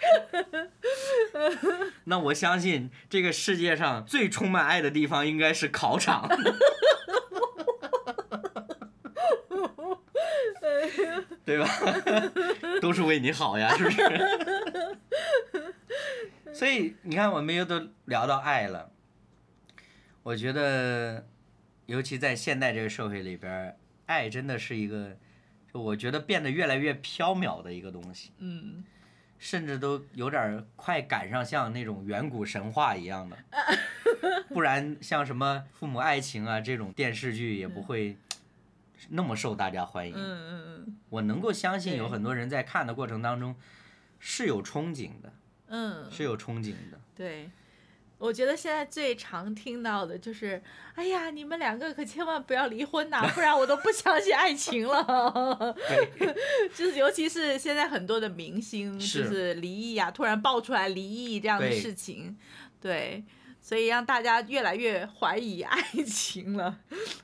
那我相信这个世界上最充满爱的地方应该是考场。对吧？都是为你好呀，是不是？所以你看，我们又都聊到爱了。我觉得，尤其在现代这个社会里边，爱真的是一个，就我觉得变得越来越缥缈的一个东西。嗯，甚至都有点儿快赶上像那种远古神话一样的，不然像什么父母爱情啊这种电视剧也不会那么受大家欢迎。嗯嗯嗯我能够相信有很多人在看的过程当中是有憧憬的，嗯，是有憧憬的。对。我觉得现在最常听到的就是，哎呀，你们两个可千万不要离婚呐、不然我都不相信爱情了。对，就是尤其是现在很多的明星，就是是离异啊，突然爆出来离异这样的对事情，对，所以让大家越来越怀疑爱情了。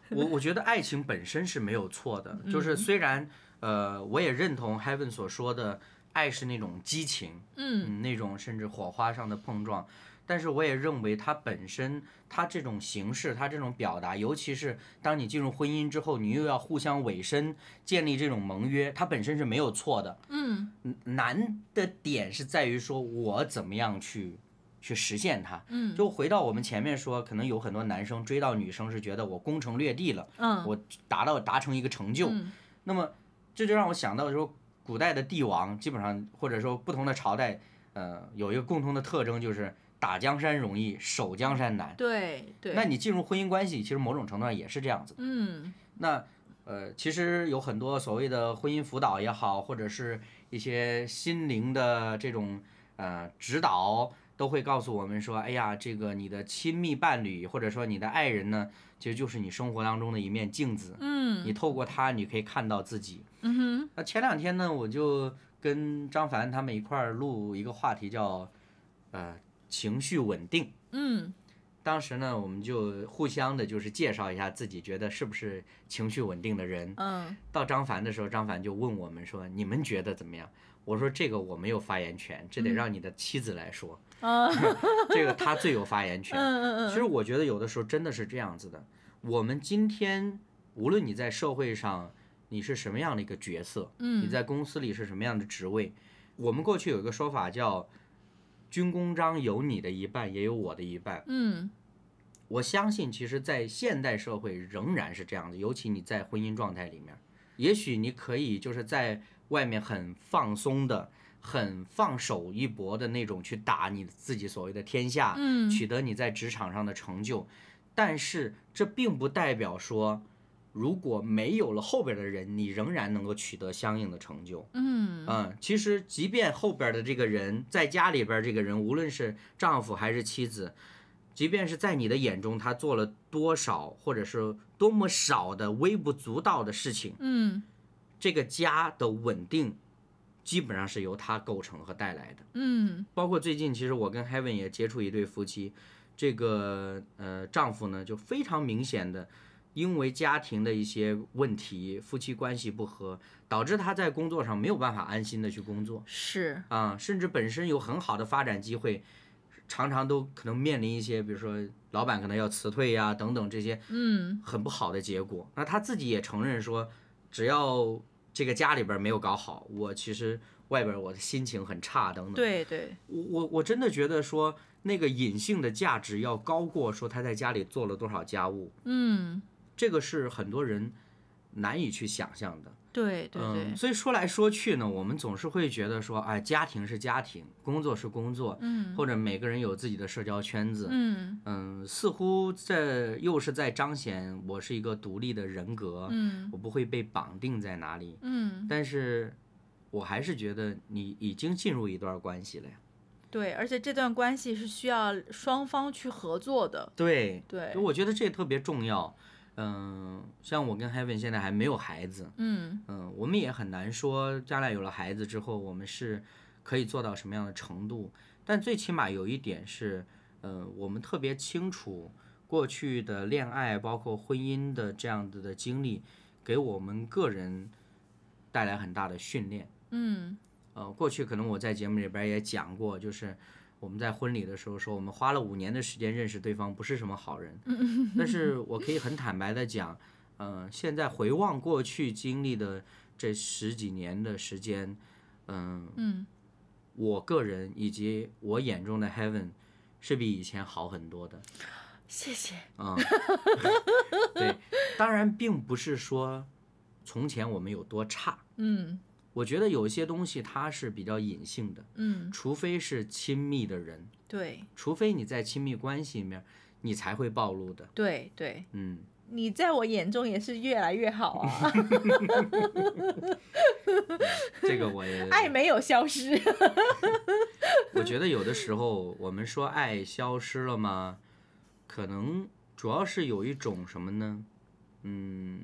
我我觉得爱情本身是没有错的，就是虽然呃，我也认同 Heaven 所说的，爱是那种激情，嗯嗯，那种甚至火花上的碰撞。但是我也认为它本身，它这种形式，它这种表达，尤其是当你进入婚姻之后，你又要互相委身，建立这种盟约，它本身是没有错的。嗯难的点是在于说我怎么样去去实现它。嗯就回到我们前面说，可能有很多男生追到女生是觉得我攻城略地了，嗯，我达到达成一个成就。嗯那么这就让我想到说，古代的帝王基本上或者说不同的朝代，呃，有一个共同的特征就是打江山容易，守江山难。对对，那你进入婚姻关系，其实某种程度上也是这样子的。嗯那呃，其实有很多所谓的婚姻辅导也好，或者是一些心灵的这种呃指导，都会告诉我们说，哎呀，这个你的亲密伴侣或者说你的爱人呢，其实就是你生活当中的一面镜子。嗯你透过他，你可以看到自己。嗯哼那前两天呢，我就跟张凡他们一块儿录一个话题，叫呃情绪稳定。嗯当时呢，我们就互相的就是介绍一下自己觉得是不是情绪稳定的人。嗯到张凡的时候，张凡就问我们说：“你们觉得怎么样？”我说：“这个我没有发言权，这得让你的妻子来说，啊 这个他最有发言权。”嗯嗯其实我觉得有的时候真的是这样子的。我们今天无论你在社会上你是什么样的一个角色，嗯你在公司里是什么样的职位，我们过去有一个说法叫“军功章有你的一半，也有我的一半”。嗯我相信，其实，在现代社会仍然是这样的，尤其你在婚姻状态里面，也许你可以就是在外面很放松的，很放手一搏的那种去打你自己所谓的天下，嗯取得你在职场上的成就。但是这并不代表说，如果没有了后边的人，你仍然能够取得相应的成就。嗯嗯，其实即便后边的这个人在家里边这个人，无论是丈夫还是妻子，即便是在你的眼中他做了多少或者是多么少的微不足道的事情，嗯这个家的稳定基本上是由他构成和带来的。嗯包括最近，其实我跟 Heaven 也接触一对夫妻，这个呃丈夫呢就非常明显的，因为家庭的一些问题，夫妻关系不和，导致他在工作上没有办法安心的去工作。是。啊，甚至本身有很好的发展机会，常常都可能面临一些，比如说老板可能要辞退呀、等等这些嗯。很不好的结果。那他自己也承认说，只要这个家里边没有搞好，我其实外边我的心情很差等等。对对。我我我真的觉得说那个隐性的价值要高过说他在家里做了多少家务，嗯这个是很多人难以去想象的。对对对嗯，所以说来说去呢，我们总是会觉得说，哎，家庭是家庭，工作是工作，嗯或者每个人有自己的社交圈子。嗯嗯，似乎这又是在彰显我是一个独立的人格，嗯我不会被绑定在哪里。嗯但是，我还是觉得你已经进入一段关系了呀。对，而且这段关系是需要双方去合作的。对，对就我觉得这特别重要。嗯，像我跟 Heaven 现在还没有孩子，嗯嗯，我们也很难说将来有了孩子之后，我们是可以做到什么样的程度。但最起码有一点是，呃，我们特别清楚过去的恋爱，包括婚姻的这样子的经历，给我们个人带来很大的训练。嗯呃，过去可能我在节目里边也讲过，就是我们在婚礼的时候说，我们花了五年的时间认识对方，不是什么好人。但是我可以很坦白的讲，呃，现在回望过去经历的这十几年的时间，嗯、嗯我个人以及我眼中的 Heaven 是比以前好很多的。谢谢。啊、对，当然并不是说从前我们有多差，嗯我觉得有一些东西它是比较隐性的。嗯，除非是亲密的人，对除非你在亲密关系里面，你才会暴露的。对对，嗯，你在我眼中也是越来越好啊，这个我也，爱没有消失。我觉得有的时候我们说爱消失了吗？可能主要是有一种什么呢？嗯，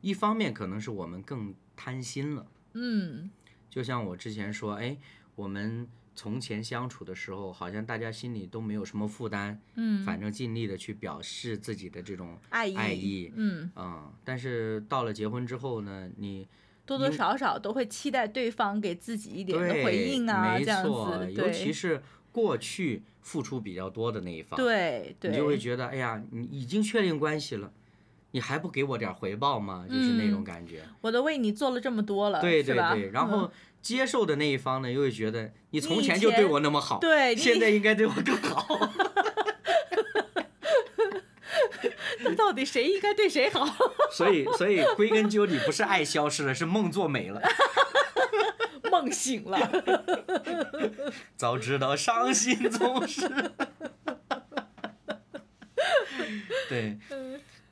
一方面可能是我们更贪心了，嗯。就像我之前说，哎，我们从前相处的时候，好像大家心里都没有什么负担，嗯，反正尽力的去表示自己的这种爱意爱意，嗯，嗯，但是到了结婚之后呢，你多多少少都会期待对方给自己一点的回应啊，没这样错，子，尤其是过去付出比较多的那一方，对对，你就会觉得，哎呀，你已经确定关系了，你还不给我点回报吗？就是那种嗯感觉。我都为你做了这么多了，对对对，然嗯后接受的那一方呢，又会觉得你从前就对我那么好，对你现在应该对我更好。那到底谁应该对谁好？所以，所以归根究底，不是爱消失了，是梦做美了。梦醒了，早知道伤心总是。对，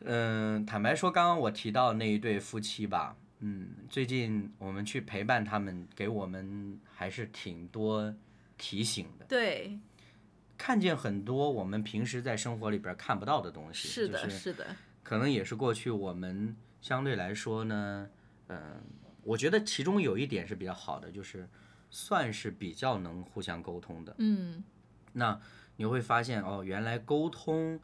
嗯，坦白说，刚刚我提到那一对夫妻吧，嗯，最近我们去陪伴他们，给我们还是挺多提醒的，对，看见很多我们平时在生活里边看不到的东西，是的，就是是的，可能也是过去我们相对来说呢，嗯、我觉得其中有一点是比较好的，就是算是比较能互相沟通的。嗯那你会发现哦，原来沟通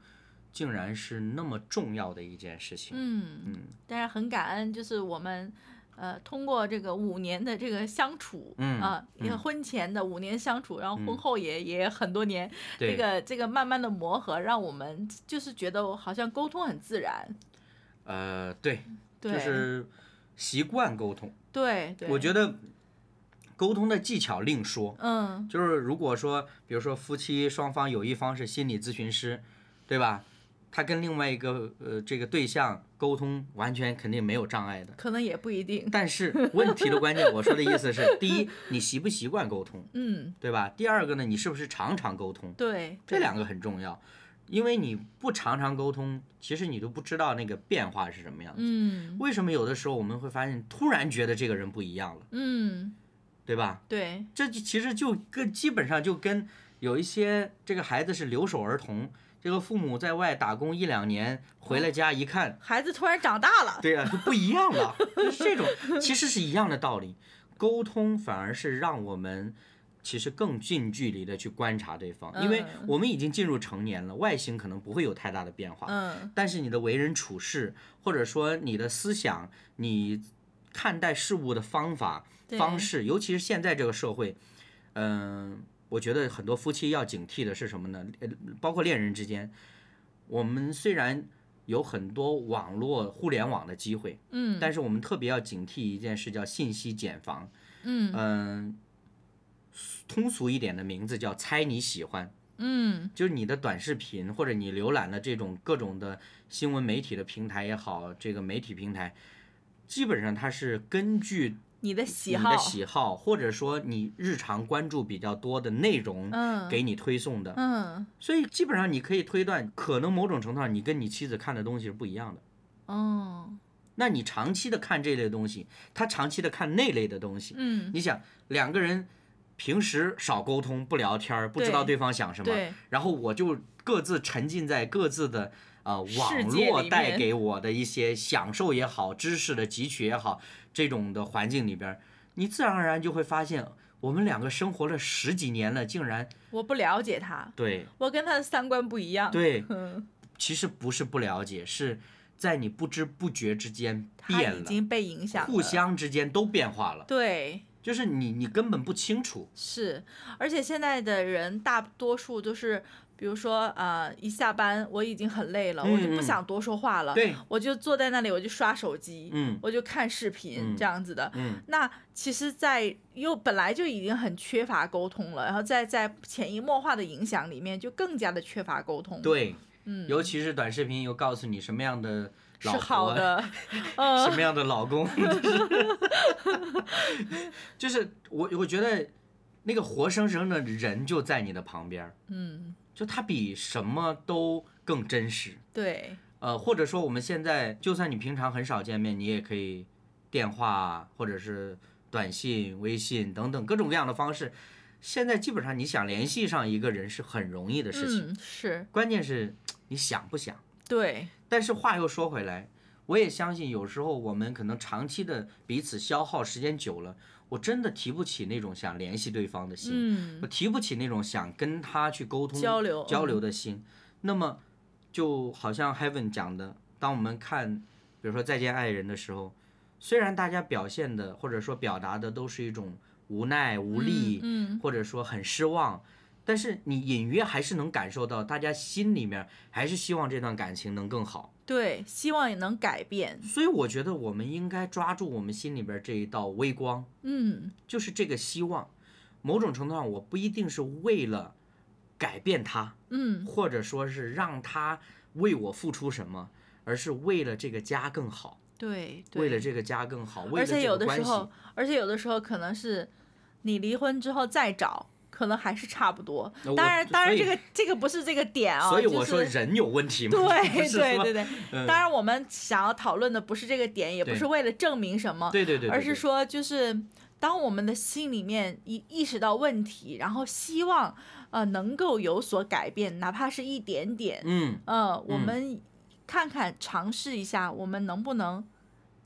竟然是那么重要的一件事情。嗯嗯但是很感恩，就是我们。呃，通过这个五年的这个相处，嗯啊，婚前的五年相处，然后婚嗯后也、也很多年，对，这个这个慢慢的磨合，让我们就是觉得好像沟通很自然，呃，对，对，就是习惯沟通。对对，我觉得沟通的技巧另说，嗯就是如果说，比如说夫妻双方有一方是心理咨询师，对吧？他跟另外一个呃这个对象沟通完全肯定没有障碍的。可能也不一定。但是问题的关键，我说的意思是，第一，你习不习惯沟通，嗯，对吧？第二个呢，你是不是常常沟通？对，这两个很重要，因为你不常常沟通，其实你都不知道那个变化是什么样子。嗯为什么有的时候我们会发现，突然觉得这个人不一样了，嗯，对吧？对，这就其实就跟基本上就跟有一些这个孩子是留守儿童，这个父母在外打工一两年，回了家一看，孩子突然长大了。对呀、就不一样了，就是这种其实是一样的道理。沟通反而是让我们其实更近距离的去观察对方，因为嗯我们已经进入成年了，外形可能不会有太大的变化，嗯但是你的为人处事，或者说你的思想，你看待事物的方法方式，尤其是现在这个社会，嗯、我觉得很多夫妻要警惕的是什么呢？呃，包括恋人之间，我们虽然有很多网络互联网的机会，嗯但是我们特别要警惕一件事，叫信息茧房。嗯嗯、通俗一点的名字叫猜你喜欢。嗯就是你的短视频或者你浏览的这种各种的新闻媒体的平台也好，这个媒体平台，基本上它是根据你的喜好你的，喜好，或者说你日常关注比较多的内容嗯给你推送的，嗯所以基本上你可以推断，可能某种程度上你跟你妻子看的东西是不一样的。哦那你长期的看这类东西，他长期的看那类的东西，嗯你想两个人平时少沟通、不聊天儿，不知道对对方想什么，对然后我就各自沉浸在各自的呃网络带给我的一些享受也好、知识的汲取也好，这种的环境里边儿，你自然而然就会发现，我们两个生活了十几年了，竟然我不了解他，对我跟他的三观不一样。对，嗯，其实不是不了解，是在你不知不觉之间变了，已经被影响了，互相之间都变化了，对。就是你你根本不清楚，是，而且现在的人大多数都是，比如说呃，一下班我已经很累了，我就不想多说话了，对，我就坐在那里，我就刷手机，嗯我就看视频、嗯这样子的。嗯。那其实，在又本来就已经很缺乏沟通了，然后在在潜移默化的影响里面，就更加的缺乏沟通。，对，嗯，尤其是短视频又告诉你什么样的是好的，什呃，么样的老公，就是我我觉得那个活生生的人就在你的旁边，嗯，就他比什么都更真实。对，呃，或者说我们现在就算你平常很少见面，你也可以电话或者是短信、微信等等各种各样的方式。现在基本上你想联系上一个人是很容易的事情，嗯，是，关键是你想不想。对，但是话又说回来，我也相信有时候我们可能长期的彼此消耗时间久了，我真的提不起那种想联系对方的心，嗯。我，提不起那种想跟他去沟通交流交流的心。那么就好像 Heaven 讲的，当我们看，比如说《再见爱人》的时候，虽然大家表现的或者说表达的都是一种无奈、无力，嗯，或者说很失望，但是你隐约还是能感受到，大家心里面还是希望这段感情能更好。对，希望也能改变。所以我觉得我们应该抓住我们心里边这一道微光，嗯，就是这个希望。某种程度上，我不一定是为了改变他，嗯，或者说是让他为我付出什么，而是为了这个家更好，对，对为了这个家更好，为了而且有这个关系。的时候，而且有的时候可能是你离婚之后再找，可能还是差不多。当然，当然这个这个不是这个点啊，所以就我说是人有问题嘛，对对对对，嗯当然我们想要讨论的不是这个点，也不是为了证明什么，对对对而是说就是。当我们的心里面意意识到问题，然后希望呃能够有所改变，哪怕是一点点，嗯，呃，我嗯们看看尝试一下，我们能不能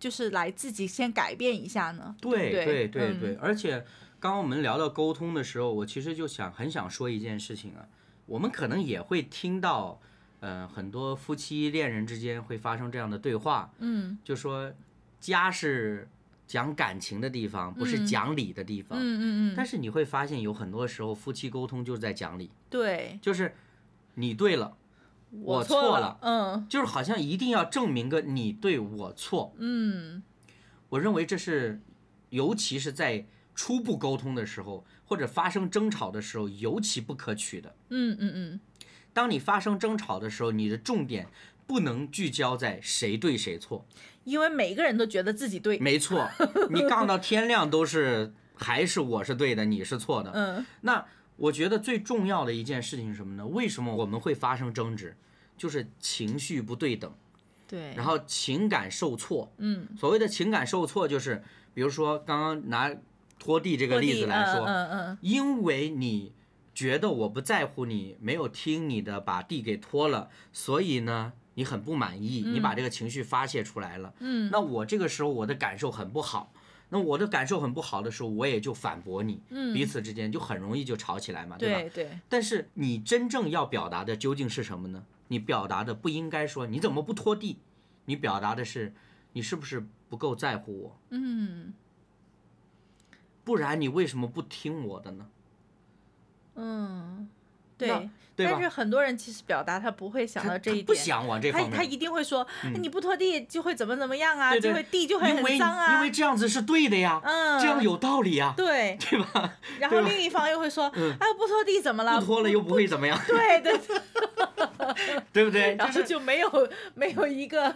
就是来自己先改变一下呢？对对对对而且刚刚我们聊到沟通的时候，我其实就想很想说一件事情啊，我们可能也会听到，呃，很多夫妻恋人之间会发生这样的对话，嗯。就说家是讲感情的地方，不是嗯。讲理的地方。嗯嗯嗯，但是你会发现，有很多时候夫妻沟通就是在讲理，对，就是你对了，我错错了嗯。就是好像一定要证明个你对我错。嗯。我认为这是，尤其是在初步沟通的时候，或者发生争吵的时候，尤其不可取的。嗯嗯嗯，当你发生争吵的时候，你的重点不能聚焦在谁对谁错。因为每个人都觉得自己对，没错，你杠到天亮都是还是我是对的，你是错的。嗯那我觉得最重要的一件事情是什么呢？为什么我们会发生争执？就是情绪不对等，对，然后情感受挫。嗯，所谓的情感受挫，就是比如说刚刚拿拖地这个例子来说，嗯嗯因为你觉得我不在乎你，没有听你的把地给拖了，所以呢，你很不满意，你把这个情绪发泄出来了。嗯，那我这个时候我的感受很不好，那我的感受很不好的时候，我也就反驳你，嗯。彼此之间就很容易就吵起来嘛，对吧？对对，但是你真正要表达的究竟是什么呢？你表达的不应该说你怎么不拖地，你表达的是你是不是不够在乎我，嗯不然你为什么不听我的呢？嗯，对。对但是？很多人其实表达他不会想到这一点，他不想往这他他，一定会说，嗯你不拖地就会怎么怎么样啊，对对就会地就会很脏啊，因为这样子是对的呀，嗯，这样有道理呀，对，对吧？然后另一方又会说，嗯哎，不拖地怎么了？不拖了又不会怎么样，对对，对不对？然后就是就没有没有一个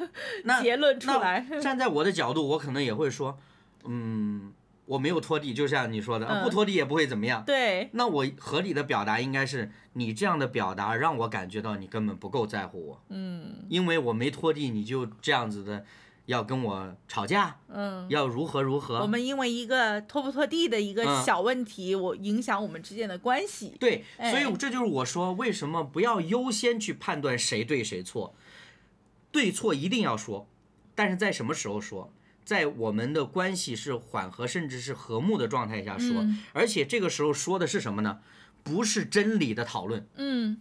结论出来。站在我的角度，我可能也会说，嗯，我没有拖地，就像你说的，不拖地也不会怎么样。对，那我合理的表达应该是，你这样的表达让我感觉到你根本不够在乎我，嗯因为我没拖地，你就这样子的要跟我吵架，嗯。要如何如何。我们因为一个拖不拖地的一个嗯小问题，我影响我们之间的关系。对，哎所以这就是我说为什么不要优先去判断谁对谁错，对错一定要说，但是在什么时候说？在我们的关系是缓和甚至是和睦的状态下说，嗯而且这个时候说的是什么呢？不是真理的讨论，嗯，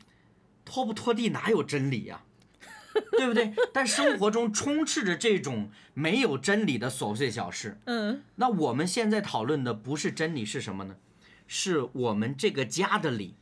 拖不拖地哪有真理呀、对不对？但生活中充斥着这种没有真理的琐碎小事。嗯那我们现在讨论的不是真理是什么呢？是我们这个家的理。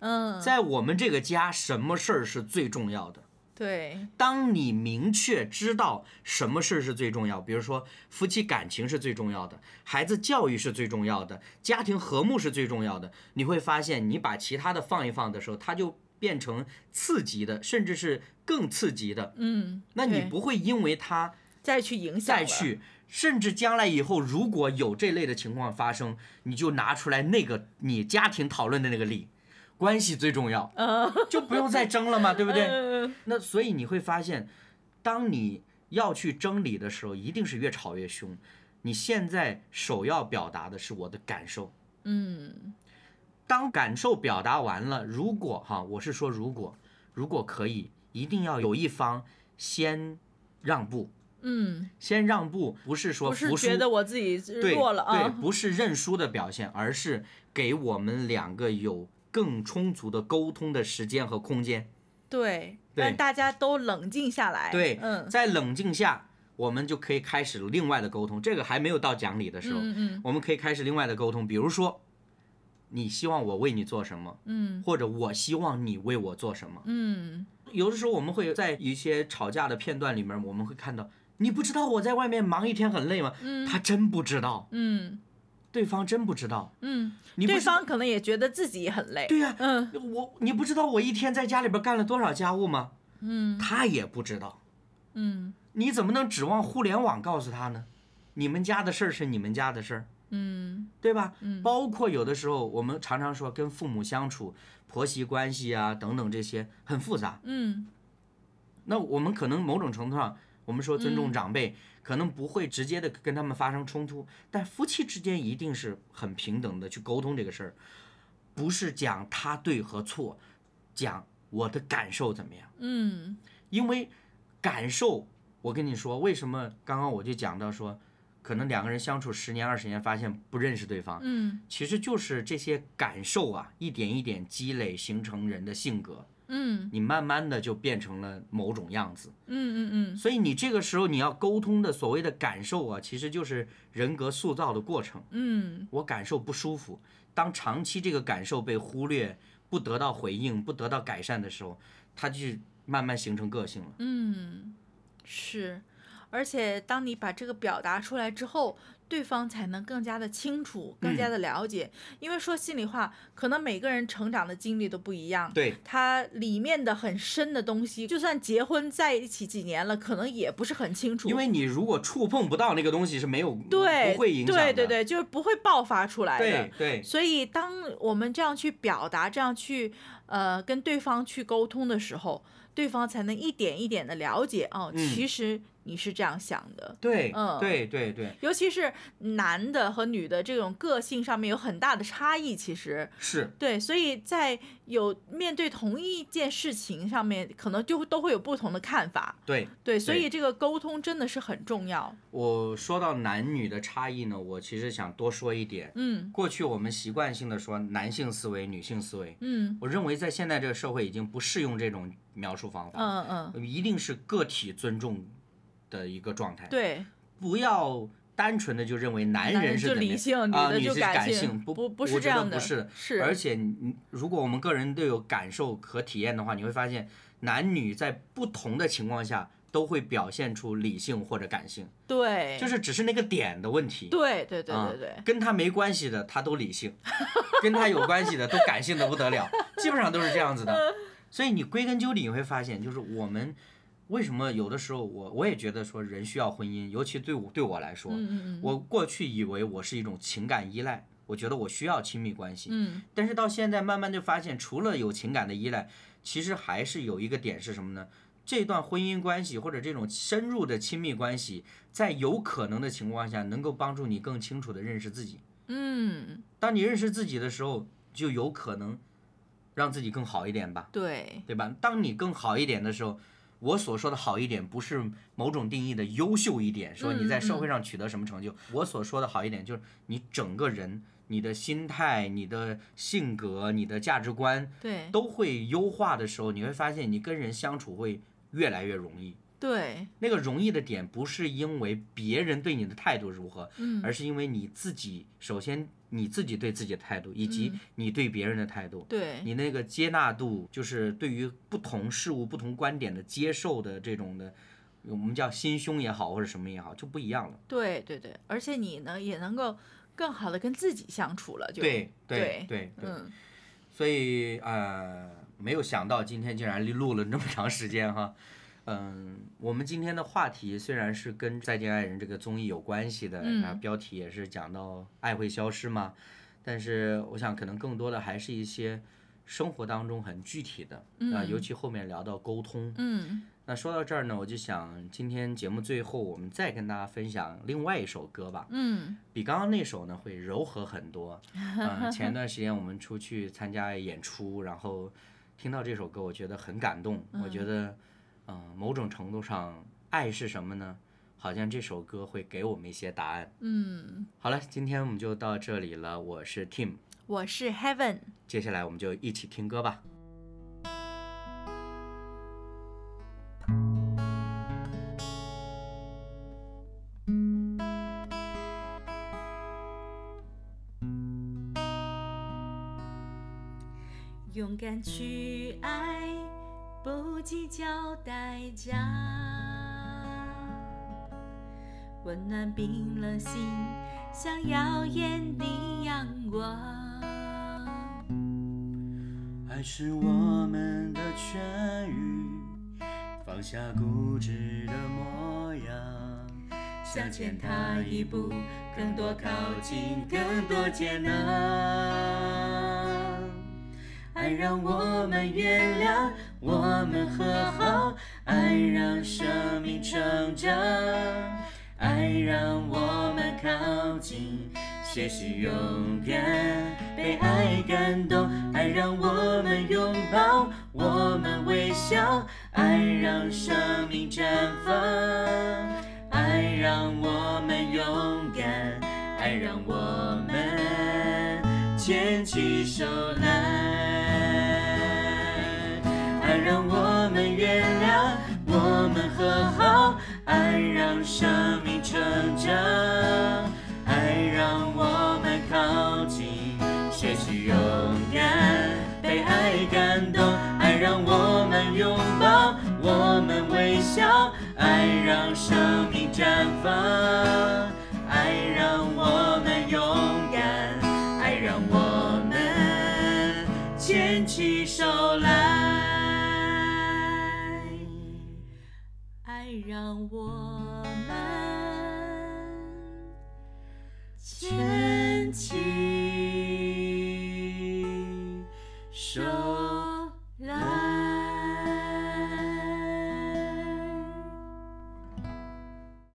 嗯，在我们这个家，什么事儿是最重要的？对，当你明确知道什么事儿是最重要，比如说夫妻感情是最重要的，孩子教育是最重要的，家庭和睦是最重要的，你会发现，你把其他的放一放的时候，它就变成次级的，甚至是更次级的。嗯，那你不会因为它再去影响了，再去，甚至将来以后如果有这类的情况发生，你就拿出来那个你家庭讨论的那个理，关系最重要，嗯，就不用再争了嘛，对不对？嗯。那所以你会发现，当你要去争理的时候，一定是越吵越凶。你现在首要表达的是我的感受，嗯。当感受表达完了，如果哈，我是说如果，如果可以，一定要有一方先让步，嗯，先让步，不是说不是服输，觉得我自己对弱了对，啊，不是认输的表现，而是给我们两个有更充足的沟通的时间和空间。对，对让大家都冷静下来，对，嗯在冷静下，我们就可以开始另外的沟通。这个还没有到讲理的时候，嗯嗯我们可以开始另外的沟通。比如说，你希望我为你做什么，嗯或者我希望你为我做什么。嗯有的时候我们会在一些吵架的片段里面，我们会看到，你不知道我在外面忙一天很累吗？嗯他真不知道，嗯对方真不知道。嗯，你对方可能也觉得自己很累，对呀、嗯我你不知道我一天在家里边干了多少家务吗？嗯他也不知道。嗯你怎么能指望互联网告诉他呢？你们家的事儿是你们家的事儿，嗯对吧？嗯包括有的时候我们常常说跟父母相处、婆媳关系啊等等这些很复杂。嗯那我们可能某种程度上，我们说尊重嗯。长辈，可能不会直接的跟他们发生冲突，但夫妻之间一定是很平等的去沟通这个事儿，不是讲他对和错，讲我的感受怎么样。嗯。因为感受，我跟你说，为什么刚刚我就讲到说，可能两个人相处十年二十年，发现不认识对方，嗯。其实就是这些感受啊，一点一点积累形成人的性格，嗯你慢慢的就变成了某种样子。嗯嗯嗯所以你这个时候你要沟通的所谓的感受啊，其实就是人格塑造的过程。嗯我感受不舒服，当长期这个感受被忽略、不得到回应、不得到改善的时候，它就慢慢形成个性了。嗯，是，而且当你把这个表达出来之后，对方才能更加的清楚，更加的了解。因为说心里话，可能每个人成长的经历都不一样，对，他里面的很深的东西，就算结婚在一起几年了，可能也不是很清楚。因为你如果触碰不到那个东西是没有对不会影响的，对对对，就是不会爆发出来的。对对所以，当我们这样去表达，这样去呃跟对方去沟通的时候，对方才能一点一点的了解哦，嗯其实你是这样想的。对嗯对对对，尤其是男的和女的这种个性上面有很大的差异，其实是对，所以在有面对同一件事情上面，可能就都会有不同的看法。对。对，所以这个沟通真的是很重要。我说到男女的差异呢，我其实想多说一点。嗯过去我们习惯性的说男性思维、女性思维，嗯我认为在现在这个社会已经不适用这种描述方法，嗯嗯，一定是个体尊重的一个状态。对，不要单纯的就认为男男人是理性，女啊，的女就是感性，不不不是这样的，不是的。是，而且你如果我们个人都有感受和体验的话，你会发现男女在不同的情况下都会表现出理性或者感性，对，就是只是那个点的问题。对对对啊对对，跟他没关系的他都理性，跟他有关系的都感性的不得了，基本上都是这样子的。所以你归根究底你会发现，就是我们为什么有的时候我我也觉得说人需要婚姻，尤其对我对我来说，嗯嗯嗯，我过去以为我是一种情感依赖，我觉得我需要亲密关系，嗯但是到现在慢慢就发现，除了有情感的依赖，其实还是有一个点是什么呢？这段婚姻关系或者这种深入的亲密关系，在有可能的情况下，能够帮助你更清楚的认识自己。嗯，当你认识自己的时候，就有可能让自己更好一点吧，对，对吧？当你更好一点的时候，我所说的好一点，不是某种定义的优秀一点，说你在社会上取得什么成就。我所说的好一点，就是你整个人、你的心态、你的性格、你的价值观对都会优化的时候，你会发现你跟人相处会越来越容易。对，那个容易的点不是因为别人对你的态度如何，嗯而是因为你自己，首先你自己对自己的态度，以及嗯你对别人的态度，对，你那个接纳度，就是对于不同事物、不同观点的接受的这种的，我们叫心胸也好，或者什么也好，就不一样了。对对对，而且你呢也能够更好的跟自己相处了，就对对对对，嗯所以呃，没有想到今天竟然录了那么长时间哈。嗯，我们今天的话题虽然是跟《再见爱人》这个综艺有关系的，嗯然后标题也是讲到爱会消失嘛，但是我想可能更多的还是一些生活当中很具体的，啊、尤其后面聊到沟通，嗯那说到这儿呢，我就想今天节目最后我们再跟大家分享另外一首歌吧，嗯比刚刚那首呢会柔和很多。嗯、前一段时间我们出去参加演出，然后听到这首歌，我觉得很感动。我觉得，嗯、某种程度上，爱是什么呢？好像这首歌会给我们一些答案。嗯，好了，今天我们就到这里了。我是 Tim，我是 Heaven，接下来我们就一起听歌吧。计较代价，温暖冰冷心，像耀眼的阳光。爱是我们的痊愈，放下固执的模样，向前踏一步，更多靠近，更多接纳。爱让我们原谅，我们和好，爱让生命成长，爱让我们靠近，学习勇敢，被爱感动，爱让我们拥抱，我们微笑，爱让生命绽放。爱让我们勇敢，爱让我们牵起手来，生命成长，爱让我们靠近，学习勇敢，被爱感动，爱让我们拥抱，我们微笑，爱让生命绽放，爱让我们勇敢，爱让我们牵起手来，爱让我牵